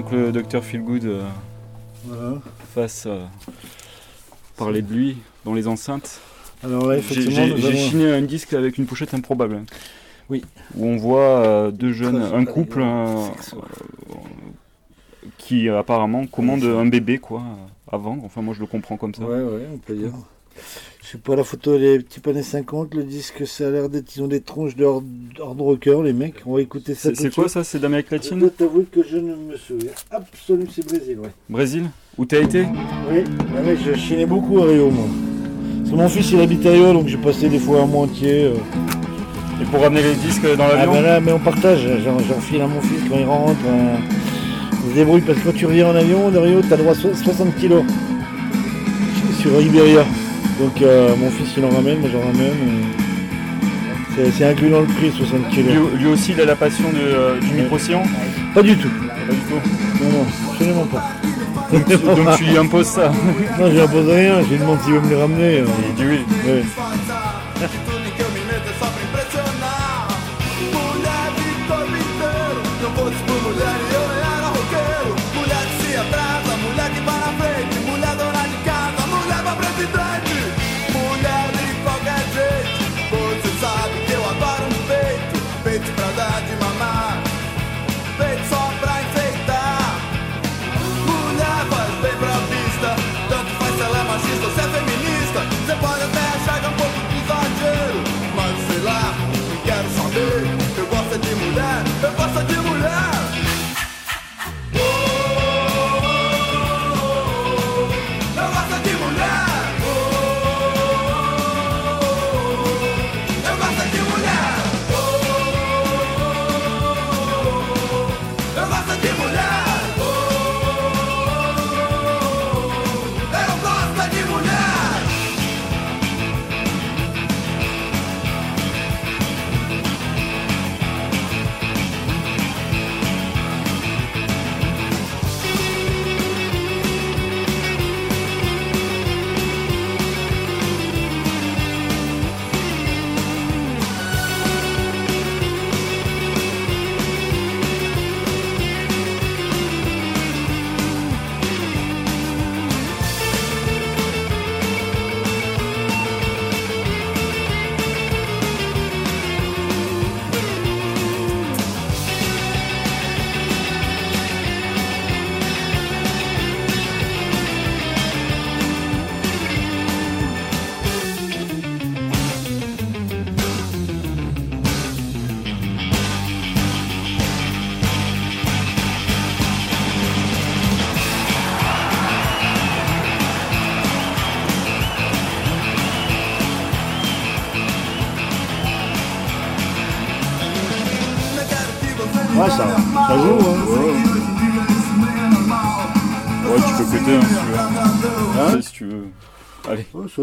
Temps que le docteur Feelgood euh, Voilà. fasse euh, parler de lui dans les enceintes. Alors là, effectivement, j'ai avons- chiné un disque avec une pochette improbable. Oui. Où on voit euh, deux jeunes, un couple euh, euh, qui apparemment commande un bébé quoi à vendre. Enfin moi je le comprends comme ça. Ouais, ouais, on peut dire. Je sais pas, la photo, elle est type années 50. Le disque, ça a l'air d'être. Ils ont des tronches de hard, hard rocker, les mecs. On va écouter ça. C'est c'est quoi ça C'est d'Amérique Je latine dois t'avouer que je ne me souviens absolument. C'est Brésil, ouais. Brésil Où t'as été? Oui, ah ouais, je chinais beaucoup à Rio, moi. Parce que mon fils, il habite à Rio, donc j'ai passé des fois un mois entier. euh. Et pour ramener les disques dans Ah l'avion? ben là, mais on partage. J'en j'en file à mon fils quand il rentre. euh, On se débrouille parce que quand tu reviens en avion de Rio, t'as droit à so- 60 kilos sur Iberia. Donc euh, mon fils, il en ramène, moi j'en ramène. C'est- inclus dans le prix, 60 kilos. lui, lui aussi il a la passion de, euh, du micro-sillon Pas du tout. Pas du tout. Non, non, absolument pas. Donc, tu- donc tu lui imposes ça Non, je lui impose rien, je lui demande s'il veut me les ramener. euh. Il dit oui.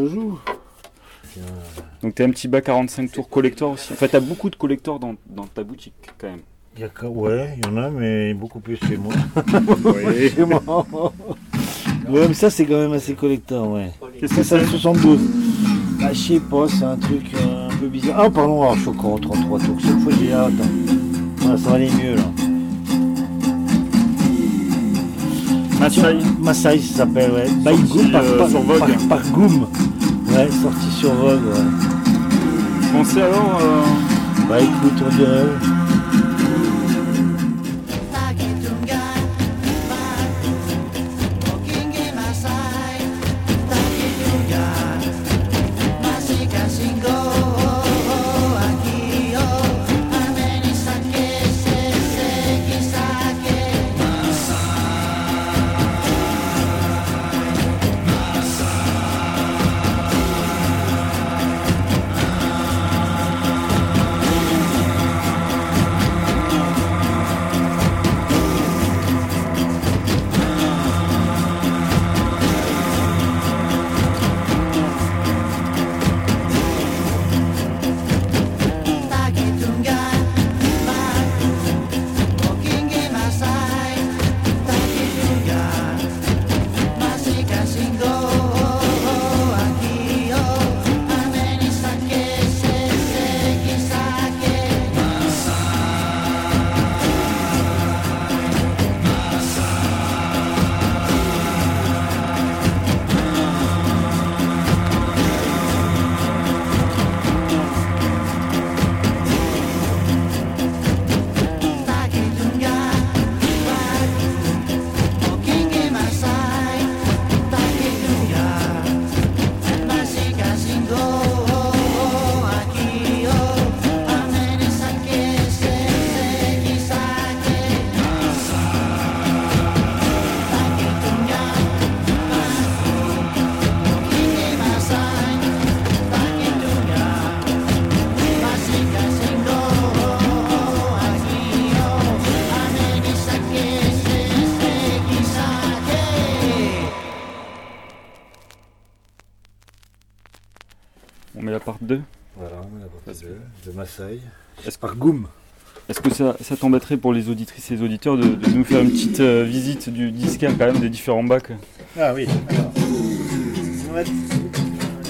Joue. Donc t'as un petit bas 45 tours collector aussi. Enfin t'as beaucoup de collectors dans, dans ta boutique quand même. Il y a qu'à- ouais, il y en a, mais beaucoup plus chez moi. Oui. chez moi. Ouais, mais ça, c'est quand même assez collector, ouais. Qu'est-ce Ça, que c'est c'est un 72. Bah, je sais pas, c'est un truc. euh, peu bizarre. Ah, pardon, alors, je suis encore en 33 tours. Cette fois, j'ai. Voilà, ça va aller mieux là. Masai. Masai, ça s'appelle, ouais. By Sorti, Goom, par, euh, par- sur Vogue. par- par Goom. Ouais, sorti sur Vogue, ouais. Pensez alors euh, Bah écoute, on dirait. Part 2. Voilà, on a la partie de, de Masai. Est-ce Par Goom. Est-ce que ça, ça t'embêterait pour les auditrices et les auditeurs de, de nous faire une petite euh, visite du disquaire quand même des différents bacs? Ah oui. Alors. Ouais.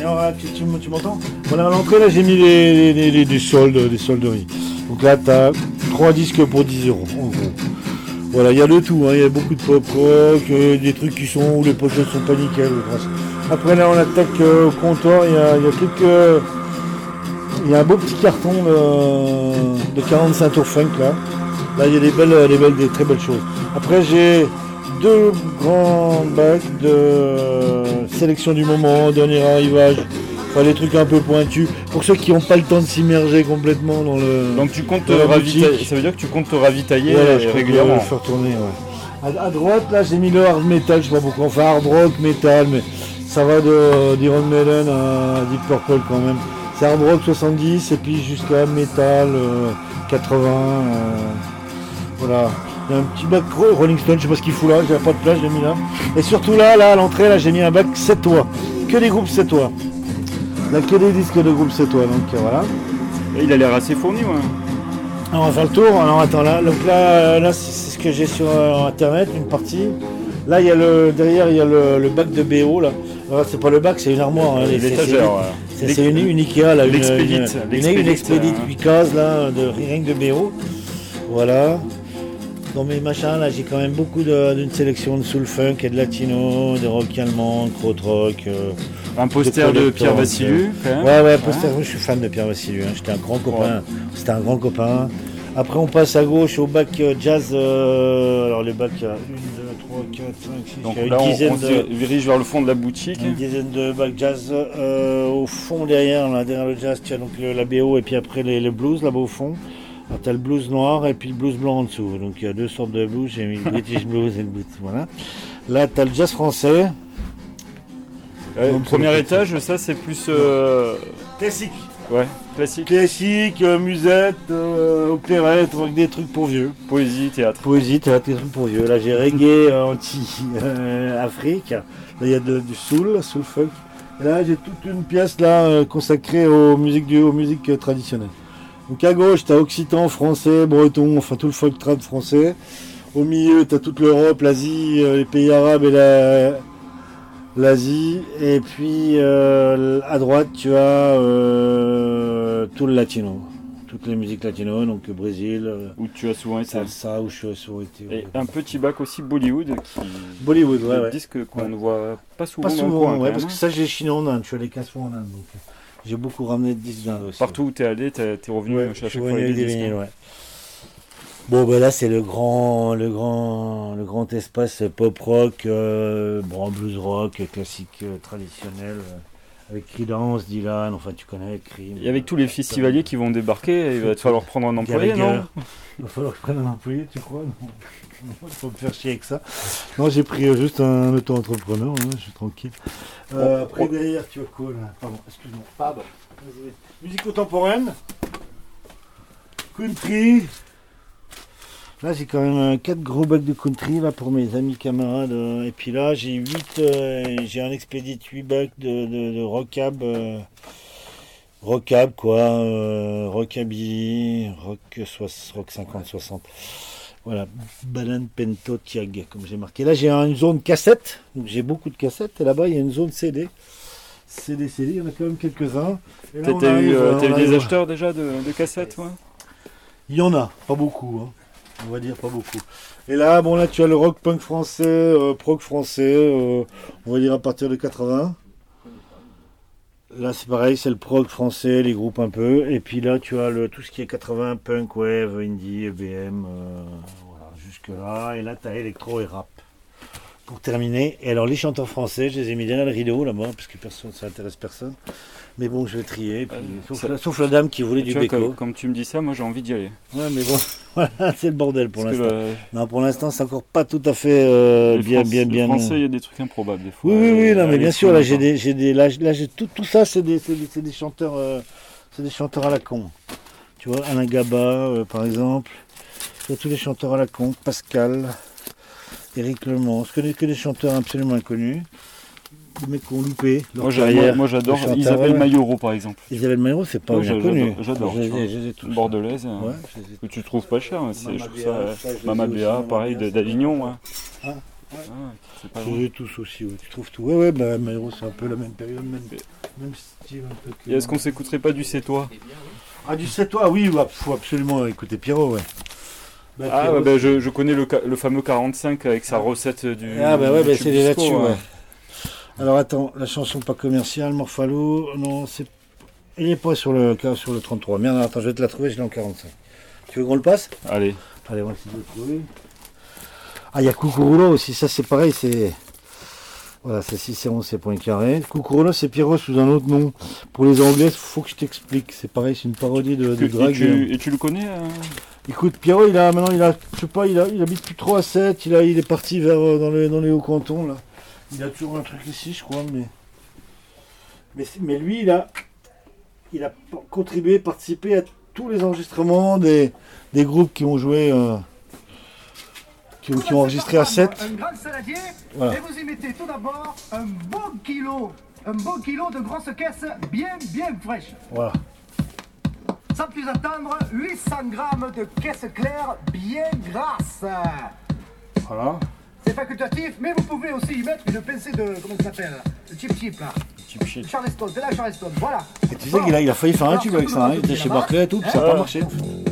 Et on va- tu, tu m- tu m'entends? Voilà, à l'entrée, là, j'ai mis les, les- les- des soldes, des solderies. Donc là, tu as 3 disques pour 10 euros, en gros. Voilà, il y a de tout, hein. il y a beaucoup de pop rock, euh, des trucs qui sont où les pochettes sont pas nickel. grâce. Après, là, on attaque euh, au comptoir, il y a, il y a quelques. Il y a un beau petit carton de, de 45 tours funk là. Là, il y a des belles, des belles, des très belles choses. Après, j'ai deux grands bacs de sélection du moment, dernier arrivage, enfin les trucs un peu pointus, pour ceux qui n'ont pas le temps de s'immerger complètement dans le. Donc tu comptes te ravitailler, ça veut dire que tu comptes te ravitailler Voilà, je compte régulièrement. le faire tourner, ouais. À, à droite, là, j'ai mis le hard metal, je sais pas pourquoi, enfin hard rock, metal, mais ça va de d'Iron Maiden à Deep Purple quand même. C'est hard rock 70 et puis jusqu'à metal euh, 80. euh, voilà. Il y a un petit bac Rolling Stone, je sais pas ce qu'il fout là, j'ai pas de place, j'ai mis là. Et surtout là, là, à l'entrée, là, j'ai mis un bac 7 toits. Que des groupes 7 toits. Là, que des disques de groupes 7 toits, donc euh, voilà. Et il a l'air assez fourni, ouais. Alors, on va faire le tour. Alors attends là, donc là, euh, là c'est c'est ce que j'ai sur euh, internet, une partie. Là il y a le derrière il y a le, le bac de BO là. C'est pas le bac, c'est une armoire. hein, C'est l'étagère, ouais. Une, une Ikea là, une, L'expédite, une, une, une expédite hein. 8 cases là, de rien que de BO. Voilà. Dans mes machins là, j'ai quand même beaucoup d'une sélection de soul funk et de latino, de rock allemand, de krautrock. euh, Un poster de Pierre Vassiliou, euh. Ouais, ouais, poster, oui, je suis fan de Pierre Vassiliou. hein. J'étais un grand copain. C'était un grand copain. Après, on passe à gauche au bac euh, jazz. euh, alors, le bac, il y a 1, 2, 3, 4, 5, 6, Donc il y a une là, on, dizaine on se de. dirige vers le fond de la boutique. Une dizaine de bacs jazz euh, au fond derrière, là, derrière le jazz, tu as donc le- la BO et puis après les, les blues là-bas au fond. Alors tu as le blues noir et puis le blues blanc en dessous. Donc il y a deux sortes de blues, j'ai mis le British blues et le blues. Voilà. Là tu as le jazz français. Euh, premier étage, ça c'est plus. Classique. Ouais, classique. Classique, euh, musette, euh, opérette, avec des trucs pour vieux. Poésie, théâtre. Poésie, théâtre, des trucs pour vieux. Là j'ai reggae euh, anti-Afrique. là il y a de- du soul, soul funk. Et là j'ai toute une pièce là euh, consacrée aux musiques, du, aux musiques euh, traditionnelles. Donc à gauche tu as occitan, français, breton, enfin tout le folk trad français. Au milieu tu as toute l'Europe, l'Asie, euh, les pays arabes et la, l'Asie. Et puis euh, à droite, tu as euh, tout le latino. Toutes les musiques latino, donc Brésil, euh, Où tu as souvent été. salsa, où je suis souvent été. Et un petit bac aussi Bollywood qui. Bollywood, ouais, ouais. disque qu'on Ouais. ne voit pas souvent. Pas souvent, coin, ouais, parce que ça, j'ai chiné en Inde. Je suis allé 15 fois en Inde. Donc, j'ai beaucoup ramené de disques d'Inde aussi. Partout où t'es allé, t'es t'es revenu Ouais, à chaque fois des des disques. vinyles, ouais. Bon, ben là, c'est le grand, le grand, le grand espace pop rock, euh, bon, blues rock, classique, euh, traditionnel, euh, avec Creedence, Dylan, enfin, tu connais, Cream. Et avec tous les festivaliers qui vont débarquer, il va te falloir prendre un employé, non? Il va falloir que je prenne un employé, tu crois? Non, il faut me faire chier avec ça. Non, j'ai pris euh, juste un auto-entrepreneur, hein, je suis tranquille. Euh, après, derrière, tu as quoi là Pardon, excuse-moi. Pardon. Musique contemporaine? Country? Là, j'ai quand même euh, quatre gros bacs de country là pour mes amis camarades. euh, et puis là, j'ai huit, euh, j'ai un expédite 8 bacs de, de, de rockab. euh, rockab quoi, euh, rockabilly, rock, soix- rock 50-60. Voilà, Balan Pento Tiag, comme j'ai marqué. Là, j'ai une zone cassette, donc j'ai beaucoup de cassettes. Et là-bas, il y a une zone CD. CD, CD, il y en a quand même quelques-uns. T'as eu, euh, des acheteurs déjà de, de cassettes, ouais Il y en a, pas beaucoup. hein. On va dire pas beaucoup. Et là, bon, là, tu as le rock punk français, euh, prog français, euh, on va dire à partir de 80. Là, c'est pareil, c'est le prog français, les groupes un peu. Et puis là, tu as le, tout ce qui est 80, punk, wave, indie, EBM, euh, voilà, jusque-là. Et là, tu as électro et rap. Pour terminer, et alors les chanteurs français, je les ai mis derrière le rideau là-bas, parce que personne, ça intéresse personne. Mais bon, je vais trier, puis- sauf, ça- la, sauf la dame qui voulait du béco. comme, comme tu me dis ça, moi j'ai envie d'y aller. Ouais, mais bon, voilà, c'est le bordel pour l'instant. le- Non, pour l'instant, c'est encore pas tout à fait euh, bien, bien, bien. Français, il y a des trucs improbables des fois. Oui, oui, oui, Euh, non, mais bien sûr, là, j'ai des, j'ai des, là, là, j'ai tout, tout ça, c'est des, des, chanteurs, euh, c'est des chanteurs à la con. Tu vois, Alain Gaba, euh, par exemple. Il y a tous les chanteurs à la con. Pascal, Éric Lemans, que des, que des chanteurs absolument inconnus. Des mecs qui ont loupé Moi, j'adore Isabelle. Maillot, par exemple. Isabelle Maillot, c'est pas bien connu. j'adore-. Bordelaise. euh, Ouais, que tu trouves pas cher. hein, Je trouve Béa, ça. Mama Béa, pareil, d'Avignon. ouais. Ah, Je les ai tous aussi, ouais. tu trouves tout. Ouais, ouais, bah, Maïro, c'est un peu la même période, même, même style. Un peu que- Et est-ce qu'on s'écouterait pas du C'est toi Ah, du c'est toi, oui, il faut absolument écouter Pierrot, ouais. Bah, Ah, Pierrot, ouais, bah, je, je connais le, le fameux 45 avec sa recette du. Ah, bah ouais, bah, c'est là-dessus, ouais. Alors attends, la chanson pas commerciale, Morphalo, non, c'est. Il est pas sur le, sur le 33. Merde, attends, je vais te la trouver, je l'ai en 45. Tu veux qu'on le passe? Allez. Allez, on va essayer de le trouver. Ah, il y a Cucurulo aussi, ça c'est pareil, c'est. Voilà, c'est 6 et 11, c'est point carré. Cucurulo, c'est Pierrot sous un autre nom. Pour les Anglais, faut que je t'explique. C'est pareil, c'est une parodie de, de Et drague. tu, et tu le connais euh? Écoute, Pierrot, il a maintenant, il a, je sais pas, il, a, il habite plus trop à 7, il, a, il est parti vers euh, dans les, dans les hauts cantons là. Il a toujours un truc ici, je crois, mais mais, lui, il a, il a contribué, participé à tous les enregistrements des, des groupes qui ont joué, euh, qui, ont- qui ont enregistré à 7. Un grand saladier, Voilà. et vous y mettez tout d'abord un bon kilo, un bon kilo de grosses caisses bien, bien fraîches. Voilà. Sans plus attendre, 800 grammes de caisses claires bien grasses. Voilà. C'est facultatif, mais vous pouvez aussi y mettre une pincée de, comment ça s'appelle, de chip chip là. Chip chip. Charleston, c'est là Charleston, voilà. Et tu sais qu'il a, il a failli faire un tube avec ça, hein. il était chez Barclay et tout, puis ça n'a pas marché.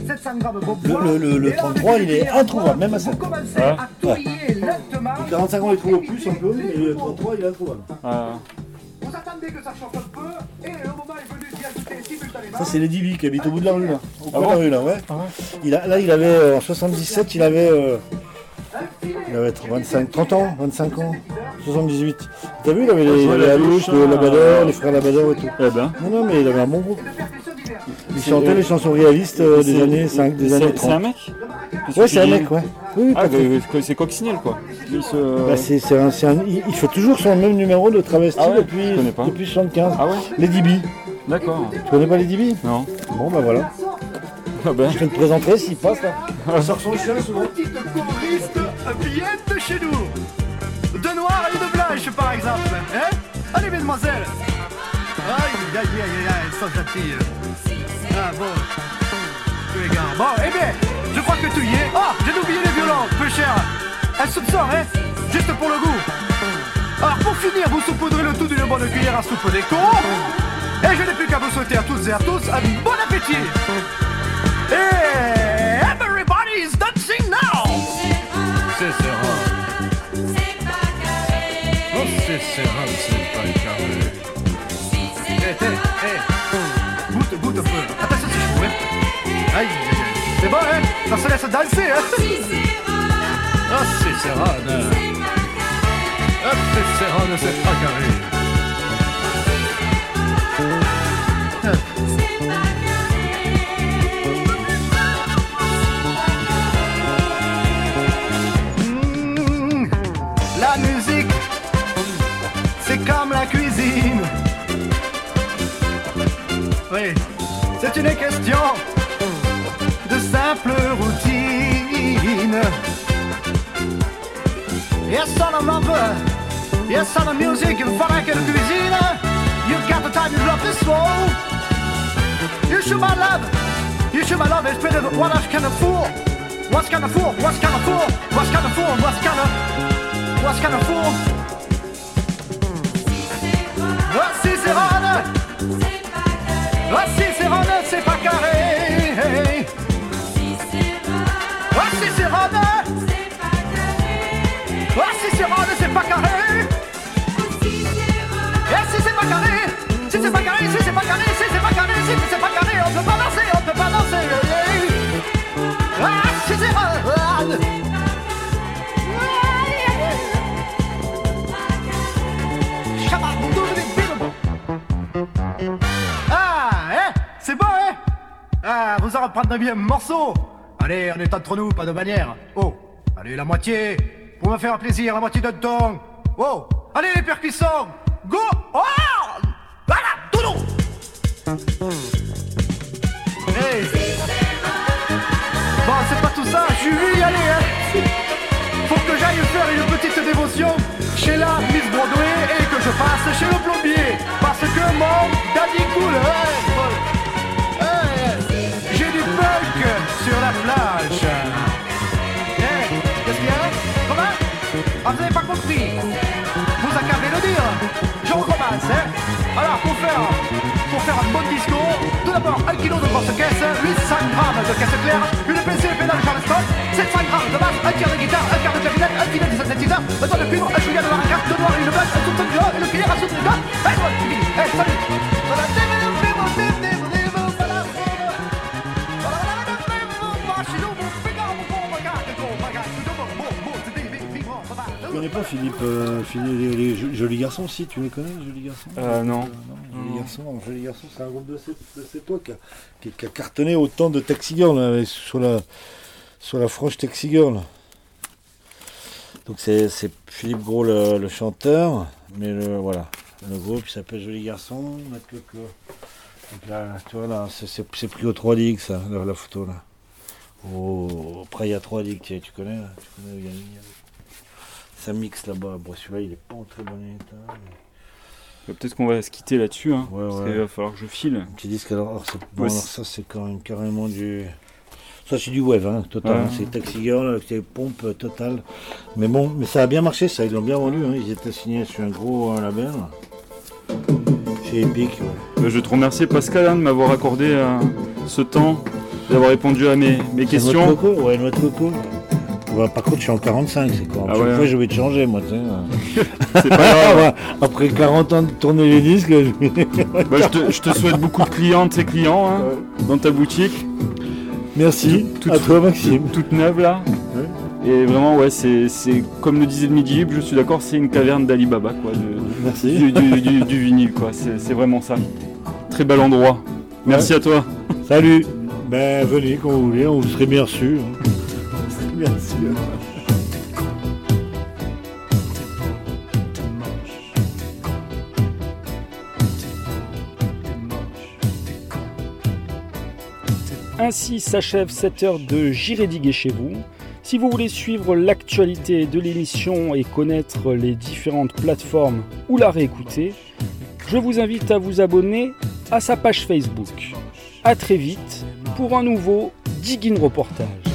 700 grammes bon Le- poids. le- le- le Et là, 33, avec il le est introuvable, même à ça. Vous commencez à touiller lentement. Le 45 ans, il trouve plus un peu, mais le 33, il est introuvable. Ah. Vous attendez que ça chauffe un peu, Ça, c'est les Divi qui habite au bout de la rue, là. Au bout Ah de la rue, là, ouais. Il a, là, il avait, euh, en 77, il avait, euh, il avait 25, 30 ans, 25 ans, 78. T'as vu, il avait les, les la Alouche, douche, le. Labrador, les frères Labrador et tout. Eh ben. Non, non, mais il avait un bon groupe. Il C'est- chantait les chansons réalistes euh, des C'est- années 5, des c'est- années C'est 30. un mec? Ouais, c'est un mec, ouais. Oui, Ah, c'est Coccinelle quoi. Il se- Bah, c'est, c'est un- c'est un- il, il fait toujours son même numéro de travesti Ah ouais? depuis, depuis 75. Ah ouais? Lady B. D'accord. Tu connais pas Lady B Non. Bon, bah voilà. Ah ben. Je te le présenterai s'il passe là. Il sort son chien souvent. Petite choriste bien de chez nous. De noir et de blanche, par exemple. Hein Allez, mesdemoiselles. Aïe, aïe, aïe, aïe, aïe, elles sont gentilles. Ah bon. Les gars. Bon, eh bien, je crois que tu y es. Oh, j'ai oublié les violons, peu cher. Un soupçon, hein Juste pour le goût. Alors pour finir, vous saupoudrez le tout d'une bonne cuillère à soupe d'écho. Et je n'ai plus qu'à vous souhaiter à toutes et à tous un bon appétit. Et everybody is dancing now. C'est Serra. Oh, c'est c'est pas carré. Eh, eh, eh. Goûte, goûte un peu. Attention, c'est chaud, hein. Aïe. C'est bon, hein Ça se laisse danser, hein Ah, c'est Serra, non. Ah, c'est Serra, ne c'est pas carré. C'est une question de simple routine. Yes, a lover. Yes, on a music, faudra que la cuisine. You got the time, you love this slow. You should my love. You should my love. It's been of what else can a fool? What's of fool? What's of fool? What's of fool? What's of What's of fool? C'est ah, 609, c'est pas carré. 609, c'est pas carré. Ah, 609, c'est pas carré. Et si c'est pas carré, si c'est pas carré, si c'est pas carré, si c'est pas carré, si c'est pas carré, on peut pas danser, on peut pas danser. Ah, 609. 39e morceau Allez, on est entre nous, pas de manière. Oh, allez, la moitié. Pour me faire plaisir, la moitié de ton. Oh, allez, les percussons. Go Oh Voilà, tout Hey Bon, c'est pas tout ça, je vais y aller, hein Faut que j'aille faire une petite dévotion chez la Miss Broadway et que je passe chez le plombier. Parce que mon daddy coule, hein. Ah, vous avez pas compris. Vous accablez le dire. Je recommence, hein. Alors, pour faire, pour faire un bon disco, tout d'abord, un kilo de grosse caisse, 800 grammes de caisse claire, une PC pédale Charleston, 700 grammes de basse, un tiers de guitare, un quart de clarinette, un filet de synthétiseur, un ton de cuivre, un chouïa de maracas, deux noirs et une blanche, un tout de et une cuillère à soupe de gars. Eh, ouais, c'est connais pas Philippe, euh, Philippe les, les jo- Jolis Garçons si tu les connais Jolis Garçons? Euh, non. Jolis Garçons, Jolis Garçons c'est un groupe de cette, de cette époque qui, qui a cartonné autant de Taxi Girl là, avec- sur la sur la franche Taxi Girl. Donc c'est c'est Philippe Gros le, le chanteur, mais le voilà le groupe s'appelle Jolis Garçons. Matt Coco. Donc là tu vois là c'est- pris au 3 digues ça la, la photo là. Après il y a 3 digues tu, tu connais là, tu connais ça mixe là-bas. Bon, celui-là, il est pas en très bon état. Bah, Peut-être qu'on va se quitter là-dessus, hein, Ouais, parce ouais. qu'il va falloir que je file. Petit disque, alors, alors, c'est- bon, Ouais, alors c'est- ça, c'est quand même carrément du. Ça, c'est du web, hein, total. Ouais. C'est Taxi Girl avec des pompes euh, totales. Mais bon, mais ça a bien marché, ça. Ils l'ont bien vendu. Hein. Ils étaient signés sur un gros euh, label. Chez Epic, ouais. Bah, je te remercie Pascal hein, de m'avoir accordé euh, ce temps, d'avoir répondu à mes, questions. Coco, ouais, de coco. Ouais, par contre, je suis en 45, c'est quoi. Ah ouais. fois, je vais te changer, moi, tu sais. C'est pas grave. Après 40 ans de tourner les disques, je Bah, je, te, je te souhaite beaucoup de clientes et clients hein, dans ta boutique. Merci. Toute- à toi, Maxime. Toute neuve là. Et vraiment, ouais, c'est comme le disait le Midi je suis d'accord, c'est une caverne d'Alibaba, quoi. de- Merci. Du, du- du- du vinyle, quoi. C'est vraiment ça. Très bel endroit. Merci à toi. Salut. Ben, venez quand vous voulez, on vous serait bien reçu. hein. Bien. Ainsi s'achève cette heure de J'irai diguer chez vous. Si vous voulez suivre l'actualité de l'émission et connaître les différentes plateformes ou la réécouter, je vous invite à vous abonner à sa page Facebook. A très vite pour un nouveau Digging Reportage.